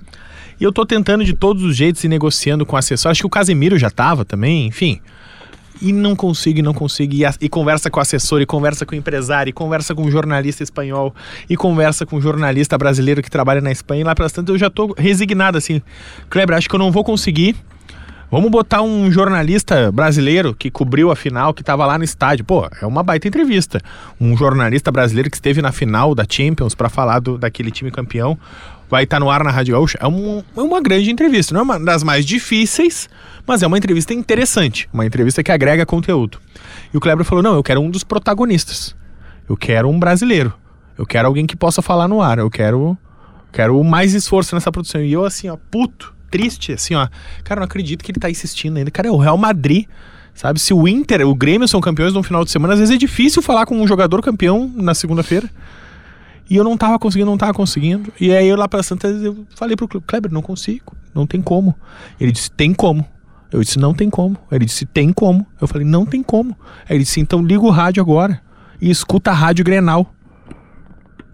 E eu tô tentando de todos os jeitos e negociando com o assessor. Acho que o Casemiro já tava também, enfim. E não consigo, e não consigo. E, a- e conversa com o assessor, e conversa com o empresário, e conversa com um jornalista espanhol, e conversa com um jornalista brasileiro que trabalha na Espanha. E lá pelas tantas eu já tô resignado assim. Kleber, acho que eu não vou conseguir. Vamos botar um jornalista brasileiro que cobriu a final, que estava lá no estádio. Pô, é uma baita entrevista. Um jornalista brasileiro que esteve na final da Champions para falar do, daquele time campeão. Vai estar no ar na Rádio Gaúcha. É, um- é uma grande entrevista. Não é uma das mais difíceis, mas é uma entrevista interessante. Uma entrevista que agrega conteúdo. E o Kleber falou: não, eu quero um dos protagonistas. Eu quero um brasileiro. Eu quero alguém que possa falar no ar. Eu quero Quero mais esforço nessa produção. E eu, assim, ó, puto, triste, assim, ó. Cara, não acredito que ele tá insistindo ainda. Cara, é o Real Madrid. Sabe, se o Inter, o Grêmio são campeões no final de semana, às vezes é difícil falar com um jogador campeão na segunda-feira. E eu não tava conseguindo, não tava conseguindo. E aí eu lá pra Santa eu falei pro Kleber, não consigo, não tem como. Ele disse, tem como. Eu disse, não tem como. Ele disse, tem como. Eu falei, não tem como. Aí ele disse, então liga o rádio agora e escuta a rádio Grenal.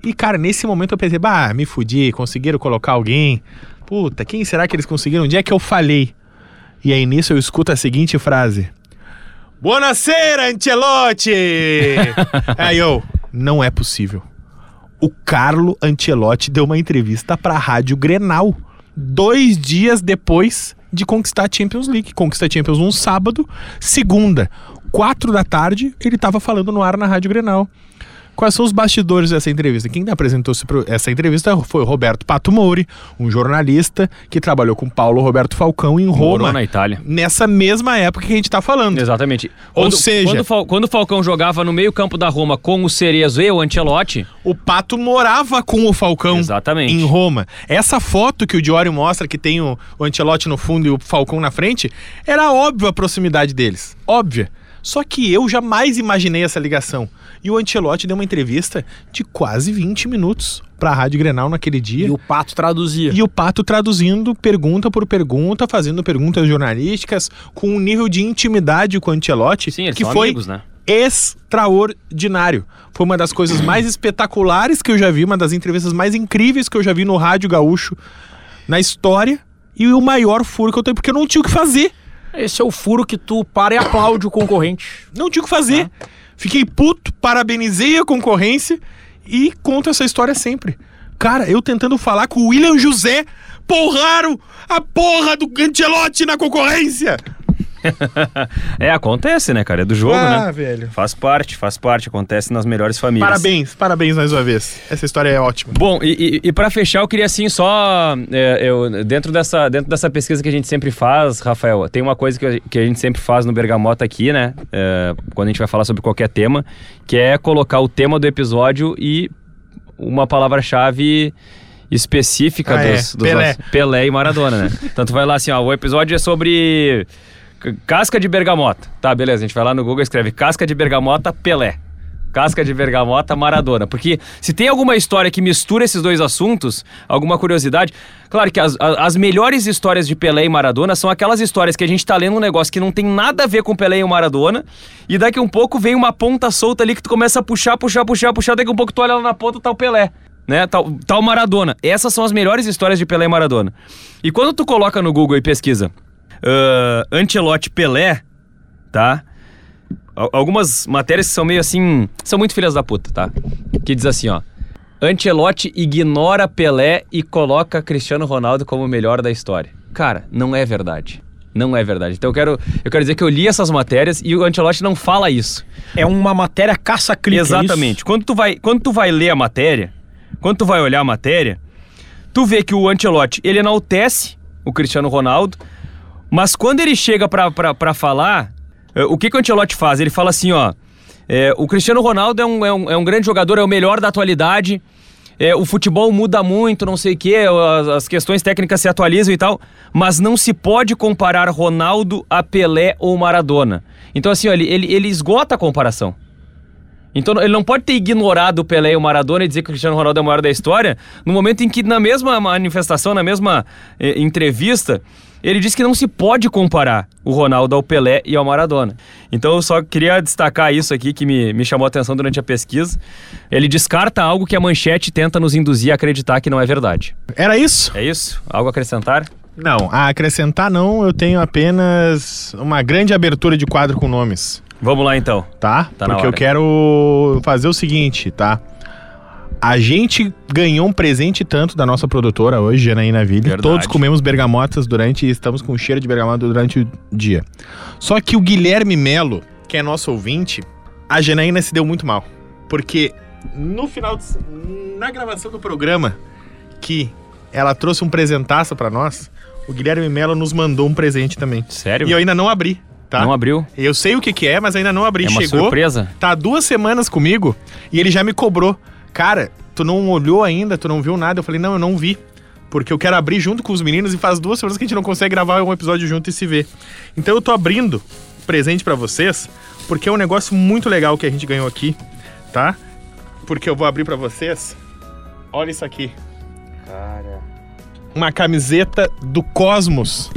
E, cara, nesse momento eu pensei, bah, me fudi, conseguiram colocar alguém. Puta, quem será que eles conseguiram? Onde é que eu falhei? E aí nisso eu escuto a seguinte frase: Buonasera, Ancelotti! aí eu, não é possível. O Carlo Ancelotti deu uma entrevista pra Rádio Grenal dois dias depois de conquistar a Champions League. Conquista a Champions um sábado, segunda, quatro da tarde, ele tava falando no ar na Rádio Grenal. Quais são os bastidores dessa entrevista? Quem apresentou essa entrevista foi o Roberto Pato Mouri, um jornalista que trabalhou com Paulo Roberto Falcão em Morou Roma, na Itália. nessa mesma época que a gente tá falando. Exatamente. Ou Quando- seja- Quando, o Fal- quando o Falcão jogava no meio campo da Roma com o Cerezo e o Ancelotti... O Pato morava com o Falcão Exatamente. em Roma. Essa foto que o Diório mostra, que tem o, o Ancelotti no fundo e o Falcão na frente, era óbvio a proximidade deles. Óbvia. Só que eu jamais imaginei essa ligação. E o Ancelotti deu uma entrevista de quase 20 minutos pra Rádio Grenal naquele dia. E o Pato traduzia. E o Pato traduzindo pergunta por pergunta, fazendo perguntas jornalísticas, com um nível de intimidade com o Ancelotti Sim, eles que são foi amigos, né? extraordinário. Foi uma das coisas mais espetaculares que eu já vi, uma das entrevistas mais incríveis que eu já vi no Rádio Gaúcho na história e o maior furo que eu tenho, porque eu não tinha o que fazer. Esse é o furo que tu para e aplaude o concorrente. Não tinha o que fazer. Fiquei puto, parabenizei a concorrência e conto essa história sempre. Cara, eu tentando falar com o William José, porraram a porra do Ancelotti na concorrência. É, acontece, né, cara? É do jogo, ah, né? velho. Faz parte, faz parte. Acontece nas melhores famílias. Parabéns, parabéns mais uma vez. Essa história é ótima. Bom, e, e, e para fechar, eu queria assim só. é, eu, dentro, dessa, dentro dessa pesquisa que a gente sempre faz, Rafael, tem uma coisa que a, que a gente sempre faz no Bergamota aqui, né? é, quando a gente vai falar sobre qualquer tema, que é colocar o tema do episódio e uma palavra-chave específica Ah, é. dos, dos Pelé. nossos- Pelé e Maradona, né? Tanto vai lá assim, ó, o episódio é sobre Casca de bergamota. Tá, beleza, a gente vai lá no Google e escreve casca de bergamota Pelé. Casca de bergamota Maradona. Porque se tem alguma história que mistura esses dois assuntos, alguma curiosidade. Claro que as, as melhores histórias de Pelé e Maradona são aquelas histórias que a gente tá lendo um negócio que não tem nada a ver com Pelé e o Maradona, e daqui um pouco vem uma ponta solta ali que tu começa a puxar, puxar, puxar, puxar, daqui um pouco tu olha lá na ponta tá o Pelé. Né, tal, tal Maradona. Essas são as melhores histórias de Pelé e Maradona. E quando tu coloca no Google e pesquisa ah, Ancelotti Pelé, tá? Al- Algumas matérias que são meio assim. São muito filhas da puta, tá? Que diz assim, ó. Ancelotti ignora Pelé e coloca Cristiano Ronaldo como o melhor da história. Cara, não é verdade. Não é verdade. Então eu quero, eu quero dizer que eu li essas matérias e o Ancelotti não fala isso. É uma matéria caça-clique. é? Exatamente. Quando tu vai, quando tu vai ler a matéria, quando tu vai olhar a matéria, tu vê que o Ancelotti, ele enaltece o Cristiano Ronaldo, mas quando ele chega pra falar, eh, o que, que o Ancelotti faz? Ele fala assim, ó, é, o Cristiano Ronaldo é um, é, um, é um grande jogador, é o melhor da atualidade, é, o futebol muda muito, não sei o quê, as, as questões técnicas se atualizam e tal, mas não se pode comparar Ronaldo a Pelé ou Maradona. Então assim, ó, ele, ele, ele esgota a comparação. Então ele não pode ter ignorado o Pelé e o Maradona e dizer que o Cristiano Ronaldo é o maior da história, no momento em que na mesma manifestação, na mesma eh, entrevista, ele disse que não se pode comparar o Ronaldo ao Pelé e ao Maradona. Então eu só queria destacar isso aqui que me, me chamou a atenção durante a pesquisa. Ele descarta algo que a manchete tenta nos induzir a acreditar que não é verdade. Era isso? É isso? Algo a acrescentar? Não, a acrescentar não, eu tenho apenas uma grande abertura de quadro com nomes, Vamos lá então. tá? Tá Porque eu quero fazer o seguinte, tá? A gente ganhou um presente tanto da nossa produtora hoje, Janaína Ville. Verdade. Todos comemos bergamotas durante e estamos com cheiro de bergamota durante o dia. Só que o Guilherme Melo, que é nosso ouvinte, a Janaína se deu muito mal. Porque no final, de- na gravação do programa, que ela trouxe um presentaço pra nós, o Guilherme Melo nos mandou um presente também. Sério? E eu ainda não abri, tá? Não abriu? Eu sei o que que é, mas ainda não abri. É uma Chegou, surpresa? tá duas semanas comigo e ele já me cobrou. Cara, tu não olhou ainda, tu não viu nada. Eu falei, não, eu não vi. Porque eu quero abrir junto com os meninos e faz duas semanas que a gente não consegue gravar um episódio junto e se ver. Então eu tô abrindo presente pra vocês, porque é um negócio muito legal que a gente ganhou aqui, tá? Porque eu vou abrir pra vocês. Olha isso aqui. Cara. Uma camiseta do Cosmos,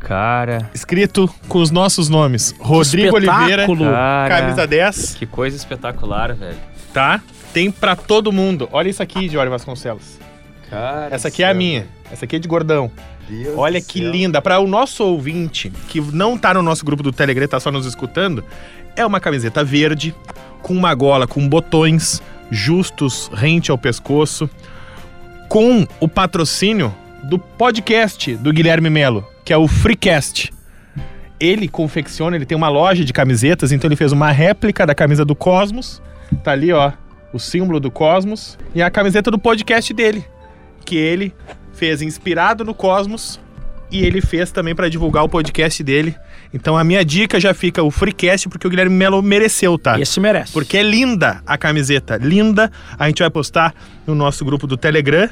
Cara. escrito com os nossos nomes. Rodrigo Oliveira. Cara. camisa 10. Que coisa espetacular, velho. tá? Tem pra todo mundo. Olha isso aqui, Jorge Vasconcelos. Cara. Essa aqui é a minha. Essa aqui é de gordão. Olha que linda. Pra o nosso ouvinte, que não tá no nosso grupo do Telegram, tá só nos escutando, é uma camiseta verde, com uma gola com botões justos, rente ao pescoço, com o patrocínio do podcast do Guilherme Melo, que é o Freecast. Ele confecciona, ele tem uma loja de camisetas, então ele fez uma réplica da camisa do Cosmos. Tá ali, ó, o símbolo do Cosmos e a camiseta do podcast dele, que ele fez inspirado no Cosmos e ele fez também pra divulgar o podcast dele. Então a minha dica já fica o Freecast porque o Guilherme Melo mereceu, tá? Esse merece. Porque é linda a camiseta, linda. A gente vai postar no nosso grupo do Telegram.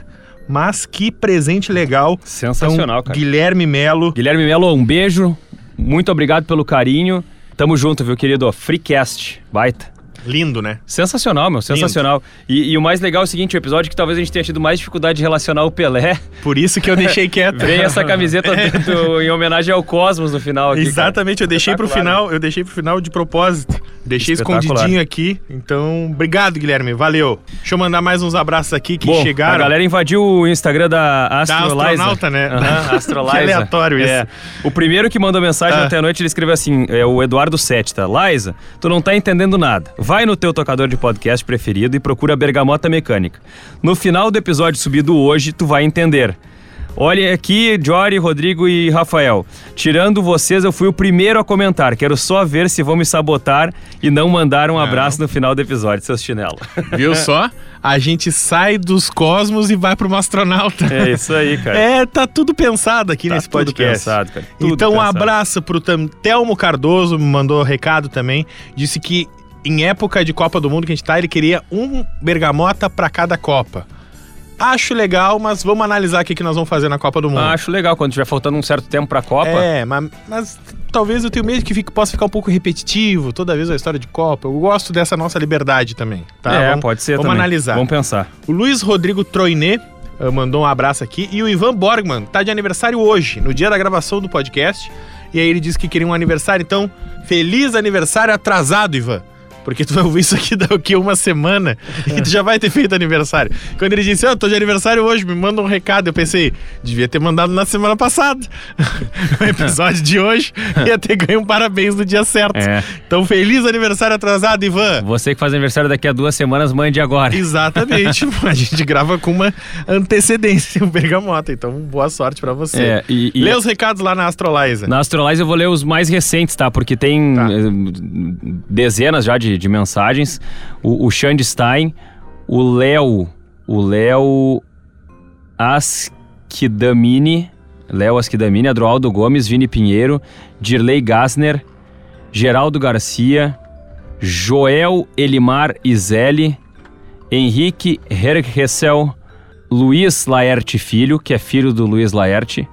Mas que presente legal. Sensacional, Então, cara. Guilherme Melo. Guilherme Melo, um beijo. Muito obrigado pelo carinho. Tamo junto, viu, querido? Freecast. Baita. Lindo, né? Sensacional, meu, sensacional. E, e o mais legal é o seguinte, o episódio que talvez a gente tenha tido mais dificuldade de relacionar o Pelé, Por isso que eu deixei quieto. vem essa camiseta do- em homenagem ao Cosmos no final aqui. cara. Exatamente, eu deixei pro final, eu deixei pro final de propósito. Deixei escondidinho aqui. Então, obrigado, Guilherme. Valeu. Deixa eu mandar mais uns abraços aqui que Bom, chegaram. a galera invadiu o Instagram da Da Astroliza. astronauta, né? Aham, Astroliza. Que aleatório isso. É. O primeiro que mandou mensagem Ah. ontem à noite, ele escreveu assim, é o Eduardo Sete, tá? Liza, tu não tá entendendo nada. Vai no teu tocador de podcast preferido e procura Bergamota Mecânica. No final do episódio subido hoje, tu vai entender. Olha aqui, Jory, Rodrigo e Rafael. Tirando vocês, eu fui o primeiro a comentar. Quero só ver se vão me sabotar e não mandar um abraço no final do episódio, seus chinelos. Viu só? A gente sai dos cosmos e vai pro astronauta. É isso aí, cara. É, tá tudo pensado aqui Tá nesse tudo podcast. pensado, cara. Tudo então, um pensado. abraço pro Telmo Cardoso, me mandou recado também. Disse que em época de Copa do Mundo que a gente tá, ele queria um bergamota pra cada Copa. Acho legal, mas vamos analisar o que, nós vamos fazer na Copa do Mundo. Ah, acho legal, quando tiver faltando um certo tempo pra Copa. É, mas, mas talvez eu tenha medo que fique, possa ficar um pouco repetitivo toda vez a história de Copa. Eu gosto dessa nossa liberdade também. Tá? É, vamos, pode ser Vamos também. analisar. Vamos pensar. O Luiz Rodrigo Troinet eh, mandou um abraço aqui. E o Ivan Borgman tá de aniversário hoje, no dia da gravação do podcast. E aí ele disse que queria um aniversário. Então, feliz aniversário atrasado, Ivan. Porque tu vai ouvir isso aqui daqui a uma semana e tu já vai ter feito aniversário. Quando ele disse, eu tô de aniversário hoje, me manda um recado. Eu pensei, devia ter mandado na semana passada. o episódio de hoje ia ter ganho um parabéns no dia certo. É. Então, feliz aniversário atrasado, Ivan. Você que faz aniversário daqui a duas semanas, mande agora. Exatamente. a gente grava com uma antecedência o Bergamota. Então, boa sorte pra você. É, e, e Lê os recados lá na Astroliza. na Astrolize eu vou ler os mais recentes, tá? Porque tem Tá. eh, dezenas já de, de mensagens. O, o Xande Stein, o Léo, o Léo Askidamini, Léo Askidamini, Adroaldo Gomes, Vini Pinheiro, Dirley Gassner, Geraldo Garcia, Joel Elimar Izelli, Henrique Hergessel, Luiz Laerte Filho, que é filho do Luiz Laerte.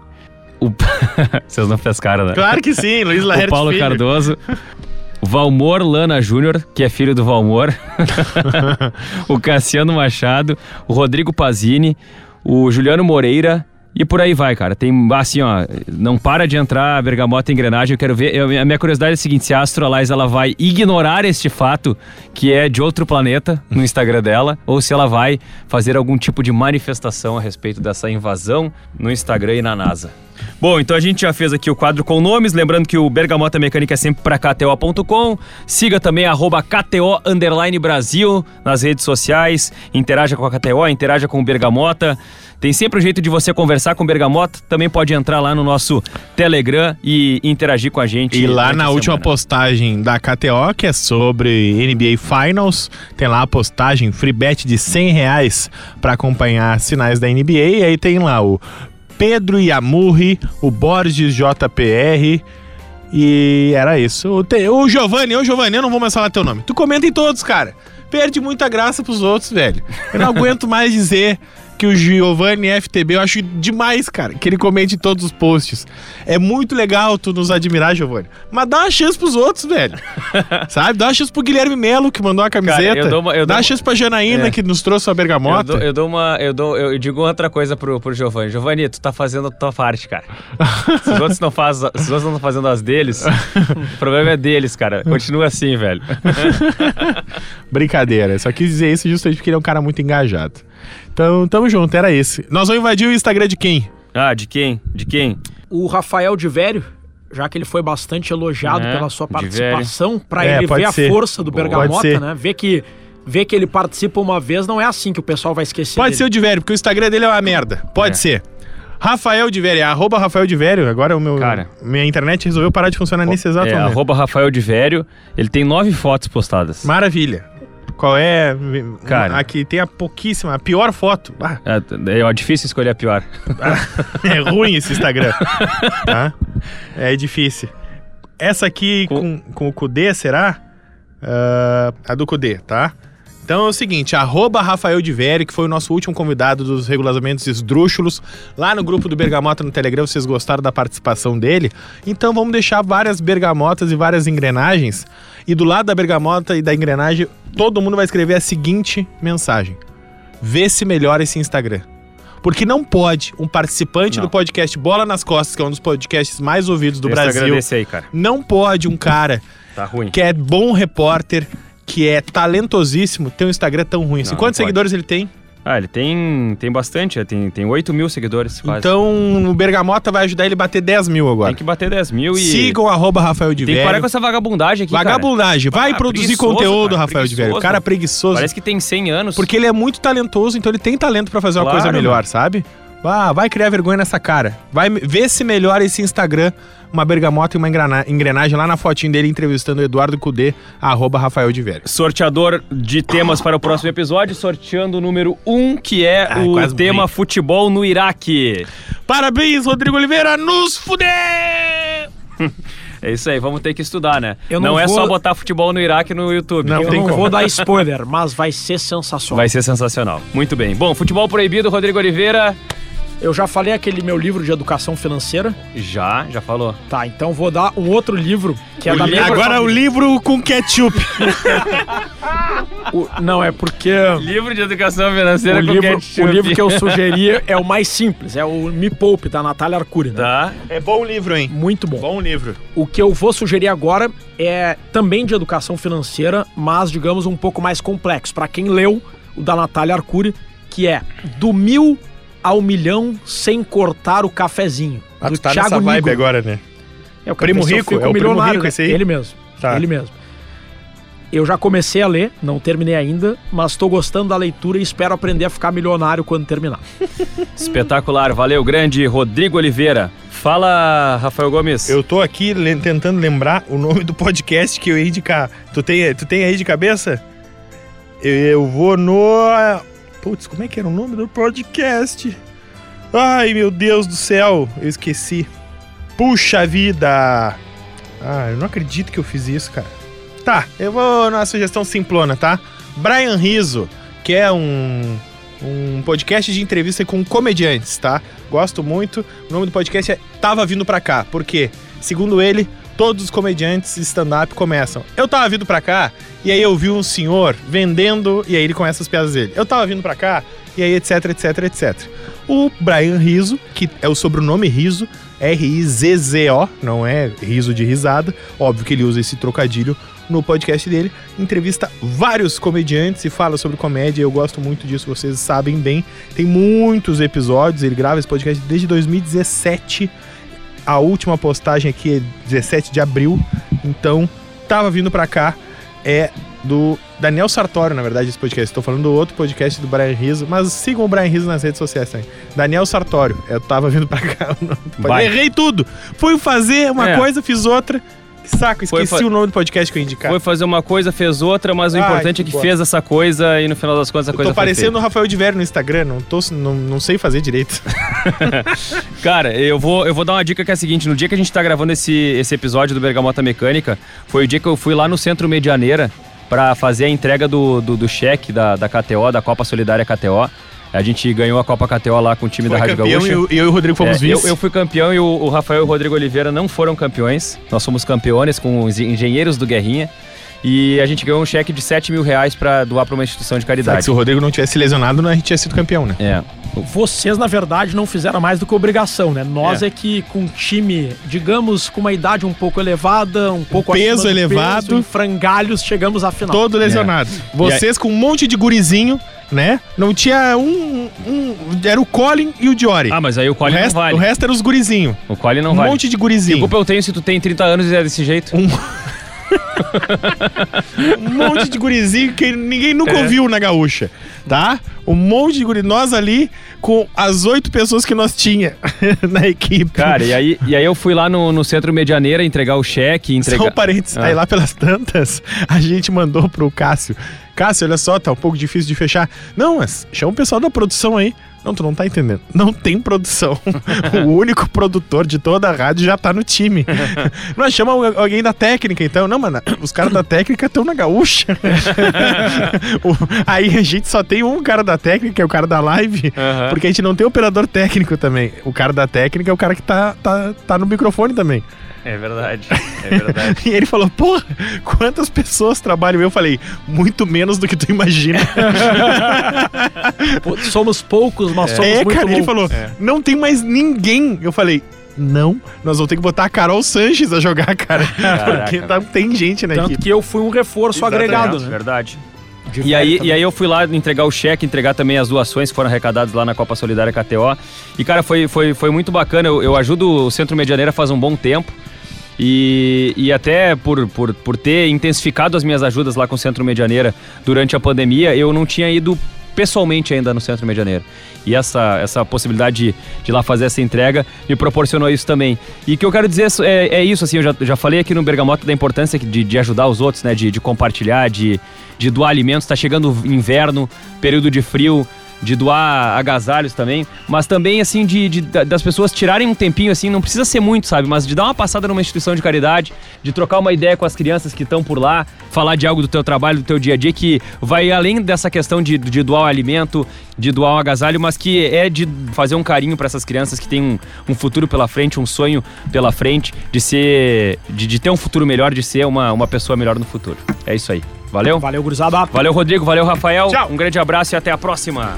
O... Vocês não pescaram, né? Claro que sim, Luiz o Laerte Paulo Filho. Cardoso. Valmor Lana Júnior, que é filho do Valmor. o Cassiano Machado. O Rodrigo Pazini. O Juliano Moreira. E por aí vai, cara. Tem, assim, ó, não para de entrar a bergamota em engrenagem. Eu quero ver. eu- a minha curiosidade é a seguinte: se a Astrolize ela vai ignorar este fato, que é de outro planeta, no Instagram dela, ou se ela vai fazer algum tipo de manifestação a respeito dessa invasão no Instagram e na NASA. Bom, então a gente já fez aqui o quadro com nomes, lembrando que o Bergamota Mecânica é sempre para KTO.com. Siga também arroba KTO Brasil nas redes sociais. Interaja com a KTO, interaja com o Bergamota. Tem sempre um jeito de você conversar com o Bergamota. Também pode entrar lá no nosso Telegram e interagir com a gente. E lá na última semana. postagem da KTO, que é sobre NBA Finals, tem lá a postagem free bet de 100 reais para acompanhar sinais da NBA. E aí tem lá o Pedro Yamurri, o Borges JPR. E era isso. O, te- o Giovanni, ô Giovanni, eu não vou mais falar teu nome. Tu comenta em todos, cara. Perde muita graça pros outros, velho. Eu não aguento mais dizer que o Giovanni FTB, eu acho demais, cara, que ele comente em todos os posts. É muito legal tu nos admirar, Giovanni. Mas dá uma chance pros outros, velho. Sabe? Dá uma chance pro Guilherme Melo, que mandou a camiseta. eu dou uma- eu dá uma chance pra Janaína, É. que nos trouxe a Eu bergamota. dou, eu dou uma. Eu, dou, eu digo outra coisa pro, pro Giovanni. Giovanni, tu tá fazendo a tua parte, cara. Se os outros não fazem, se os outros não estão fazendo as deles, o problema é deles, cara. Continua assim, velho. Brincadeira. Só quis dizer isso justamente porque ele é um cara muito engajado. Então, tamo junto, era esse. Nós vamos invadir o Instagram de quem? Ah, de quem? De quem? O Rafael de Vério, já que ele foi bastante elogiado É, pela sua participação, pra É, ele ver ser. a força do Boa. Bergamota, ser. né? Ver que, ver que ele participa uma vez não é assim que o pessoal vai esquecer Pode ser dele. o de Vério, porque o Instagram dele é uma merda. Pode É. ser. Rafael de Vério, é arroba Rafael de Vério. Agora o meu. Cara. Minha internet resolveu parar de funcionar nesse exato É, momento. arroba Rafael de Vério. Ele tem nove fotos postadas. Maravilha. Qual é? Cara. Aqui tem a pouquíssima, a pior foto. Ah, É, é difícil escolher a pior. é ruim esse Instagram. tá? É difícil. Essa aqui com, com o Kudê, será? Ah, a do Kudê, tá? Então é o seguinte, arroba Rafael que foi o nosso último convidado dos regulamentos esdrúxulos, lá no grupo do Bergamota no Telegram, vocês gostaram da participação dele? Então vamos deixar várias bergamotas e várias engrenagens, e do lado da bergamota e da engrenagem, todo mundo vai escrever a seguinte mensagem. Vê se melhora esse Instagram. Porque não pode um participante Não. do podcast Bola nas Costas, que é um dos podcasts mais ouvidos do Tem Brasil, aí, cara. não pode um cara Tá que é bom repórter, que é talentosíssimo, ter um Instagram tão ruim. assim. Não, Quantos não seguidores ele tem? Ah, ele tem, tem bastante. Tem, tem 8 mil seguidores quase. Então o Bergamota vai ajudar ele a bater 10 mil agora. tem que bater 10 mil e... Sigam arroba Rafael de Tem que parar com essa vagabundagem aqui, cara. Vagabundagem. Vai Ah, produzir conteúdo, cara, Rafael de Vério. preguiçoso. Cara preguiçoso. Parece que tem 100 anos. Porque ele é muito talentoso, então ele tem talento pra fazer uma Claro, coisa melhor, mano. sabe? Ah, vai criar vergonha nessa cara. Vai ver se melhora esse Instagram, uma bergamota e uma engrenagem lá na fotinho dele entrevistando o Eduardo Cudê, arroba Rafael de Vério. Sorteador de temas para o próximo episódio, sorteando o número 1, um, que é Ai, o tema morri. futebol no Iraque. Parabéns, Rodrigo Oliveira, nos fuder! É isso aí, vamos ter que estudar, né? Eu não não é vou- só botar futebol no Iraque no YouTube. Não Eu tem não como. vou dar spoiler, mas vai ser sensacional. Vai ser sensacional. Muito bem. Bom, futebol proibido, Rodrigo Oliveira. Eu já falei aquele meu livro de educação financeira. Já, já falou. Tá, então vou dar um outro livro que é O da minha livro- Agora o livro com ketchup. o- Não, é porque Livro de educação financeira o com livro, ketchup. o livro que eu sugeri é o mais simples, é o Me Poupe, da Natália Arcuri. Né? Tá. É bom o livro, hein? Muito bom. Bom livro. O que eu vou sugerir agora é também de educação financeira, mas digamos um pouco mais complexo. Para quem leu o da Natália Arcuri, que é Do Mil ao Milhão Sem Cortar o Cafezinho. Ah, do tu tá Thiago nessa vibe agora, né? É o Primo Rico? É o Primo Milionário, Rico né? esse aí? Ele mesmo. Tá. Ele mesmo. Eu já comecei a ler, não terminei ainda, mas estou gostando da leitura e espero aprender a ficar milionário quando terminar. Espetacular. Valeu, grande Rodrigo Oliveira. Fala, Rafael Gomes. Eu tô aqui le- tentando lembrar o nome do podcast que eu ia indicar. Tu tem, tu tem aí de cabeça? Eu, eu vou no. Putz, como é que era o nome do podcast? Ai, meu Deus do céu, eu esqueci. Puxa vida! Ah, eu não acredito que eu fiz isso, cara. Tá, eu vou na sugestão simplona, tá? Brian Rizzo, que é um, um podcast de entrevista com comediantes, tá? Gosto muito. O nome do podcast é Tava Vindo Pra Cá. Por quê? Segundo ele, todos os comediantes stand-up começam. Eu tava vindo pra cá, e aí eu vi um senhor vendendo, e aí ele começa as piadas dele. Eu tava vindo pra cá, e aí etc, etc, etc. O Brian Rizzo, que é o sobrenome Rizzo, R-I-Z-Z-O, não é riso de risada. Óbvio que ele usa esse trocadilho no podcast dele. Entrevista vários comediantes e fala sobre comédia. Eu gosto muito disso, vocês sabem bem. Tem muitos episódios, ele grava esse podcast desde 2017. A última postagem aqui é 17 de abril. Então, tava vindo pra cá. É do Daniel Sartório, na verdade, esse podcast. Estou falando do outro podcast do Brian Rizzo, mas sigam o Brian Rizzo nas redes sociais também. Daniel Sartório. Eu tava vindo pra cá. o nome do podcast. Vai. Errei tudo. Fui fazer uma É. coisa, fiz outra. Que saco, esqueci o nome do podcast que eu indicar. Foi fazer uma coisa, fez outra, mas o Ai, importante é que que bosta. fez essa coisa e no final das contas a Eu coisa tô foi parecendo o Rafael de Vério no Instagram, não, tô, não, não sei fazer direito. Cara, eu vou, eu vou dar uma dica que é a seguinte: no dia que a gente tá gravando esse, esse episódio do Bergamota Mecânica, foi o dia que eu fui lá no Centro Medianeira pra fazer a entrega do, do, do cheque da, da KTO, da Copa Solidária KTO. A gente ganhou a Copa KTO lá com o time da Foi Rádio campeão Gaúcha. e eu, e eu e o Rodrigo fomos É, eu, vice. eu fui campeão e o, o Rafael e o Rodrigo Oliveira não foram campeões. Nós fomos campeões com os engenheiros do Guerrinha. E a gente ganhou um cheque de 7 mil reais pra doar pra uma instituição de Sabe caridade. se o Rodrigo não tivesse lesionado, a gente tinha sido campeão, né? É. Vocês, na verdade, não fizeram mais do que obrigação, né? Nós É. é, que com um time, digamos, com uma idade um pouco elevada, um pouco peso acima do elevado. peso, em frangalhos, chegamos à final. Todo lesionado. Vocês com um monte de gurizinho, né? Não tinha um, um- Era o Colin e o Diori. Ah, mas aí o o, Colin resto, não vale. o resto era os gurizinho. O Colin não um vale. monte de Que gurizinho. culpa eu tenho se tu tem 30 anos e é desse jeito? Um monte de gurizinho que ninguém nunca É. ouviu na gaúcha, tá? Um monte de guri. Nós ali com as oito pessoas que nós tinha na equipe. Cara, e aí, e aí eu fui lá no, no Centro Medianeira entregar o cheque, Só entregar... um parênteses. Ah. Aí lá pelas tantas, a gente mandou pro Cássio. Cássio, olha só, tá um pouco difícil de fechar. Não, mas chama o pessoal da produção aí. Não, tu não tá entendendo. Não tem produção. o único produtor de toda a rádio já tá no time. Nós chama alguém da técnica, então. Não, mano, os caras da técnica estão na gaúcha. O- aí a gente só tem um cara da técnica, que é o cara da live, Aham. porque a gente não tem operador técnico também. O cara da técnica é o cara que tá, tá, tá no microfone também. É verdade, é verdade. E ele falou, porra, quantas pessoas trabalham? Eu falei, muito menos do que tu imagina. Somos poucos, mas somos é, muito cara, ele falou, É. não tem mais ninguém. Eu falei, não, nós vamos ter que botar a Carol Sanches a jogar, cara. Porque Caraca. não tem gente na Tanto equipe. que eu fui um reforço Exatamente. agregado, né? Verdade. De E aí, e aí eu fui lá entregar o cheque, entregar também as doações que foram arrecadadas lá na Copa Solidária KTO. E, cara, foi, foi, foi muito bacana. Eu, eu ajudo o Centro Medianeira faz um bom tempo. E, e até por, por, por ter intensificado as minhas ajudas lá com o Centro Medianeira durante a pandemia, eu não tinha ido pessoalmente ainda no Centro Medianeira. E essa, essa possibilidade de, de lá fazer essa entrega me proporcionou isso também. E o que eu quero dizer é, é isso, assim, eu já, já falei aqui no Bergamota da importância de, de ajudar os outros, né? De, de compartilhar, de, de doar alimentos. Tá chegando inverno, período de frio. De doar agasalhos também, mas também, assim, de, de- da- das pessoas tirarem um tempinho, assim, não precisa ser muito, sabe? Mas de dar uma passada numa instituição de caridade, de trocar uma ideia com as crianças que estão por lá, falar de algo do teu trabalho, do teu dia a dia, que vai além dessa questão de, de doar o alimento, de doar um agasalho, mas que é de fazer um carinho para essas crianças que têm um, um futuro pela frente, um sonho pela frente, de ser. de, de ter um futuro melhor, de ser uma, uma pessoa melhor no futuro. É isso aí. Valeu? Valeu, gurizada. Valeu, Rodrigo. Valeu, Rafael. Tchau. Um grande abraço e até a próxima.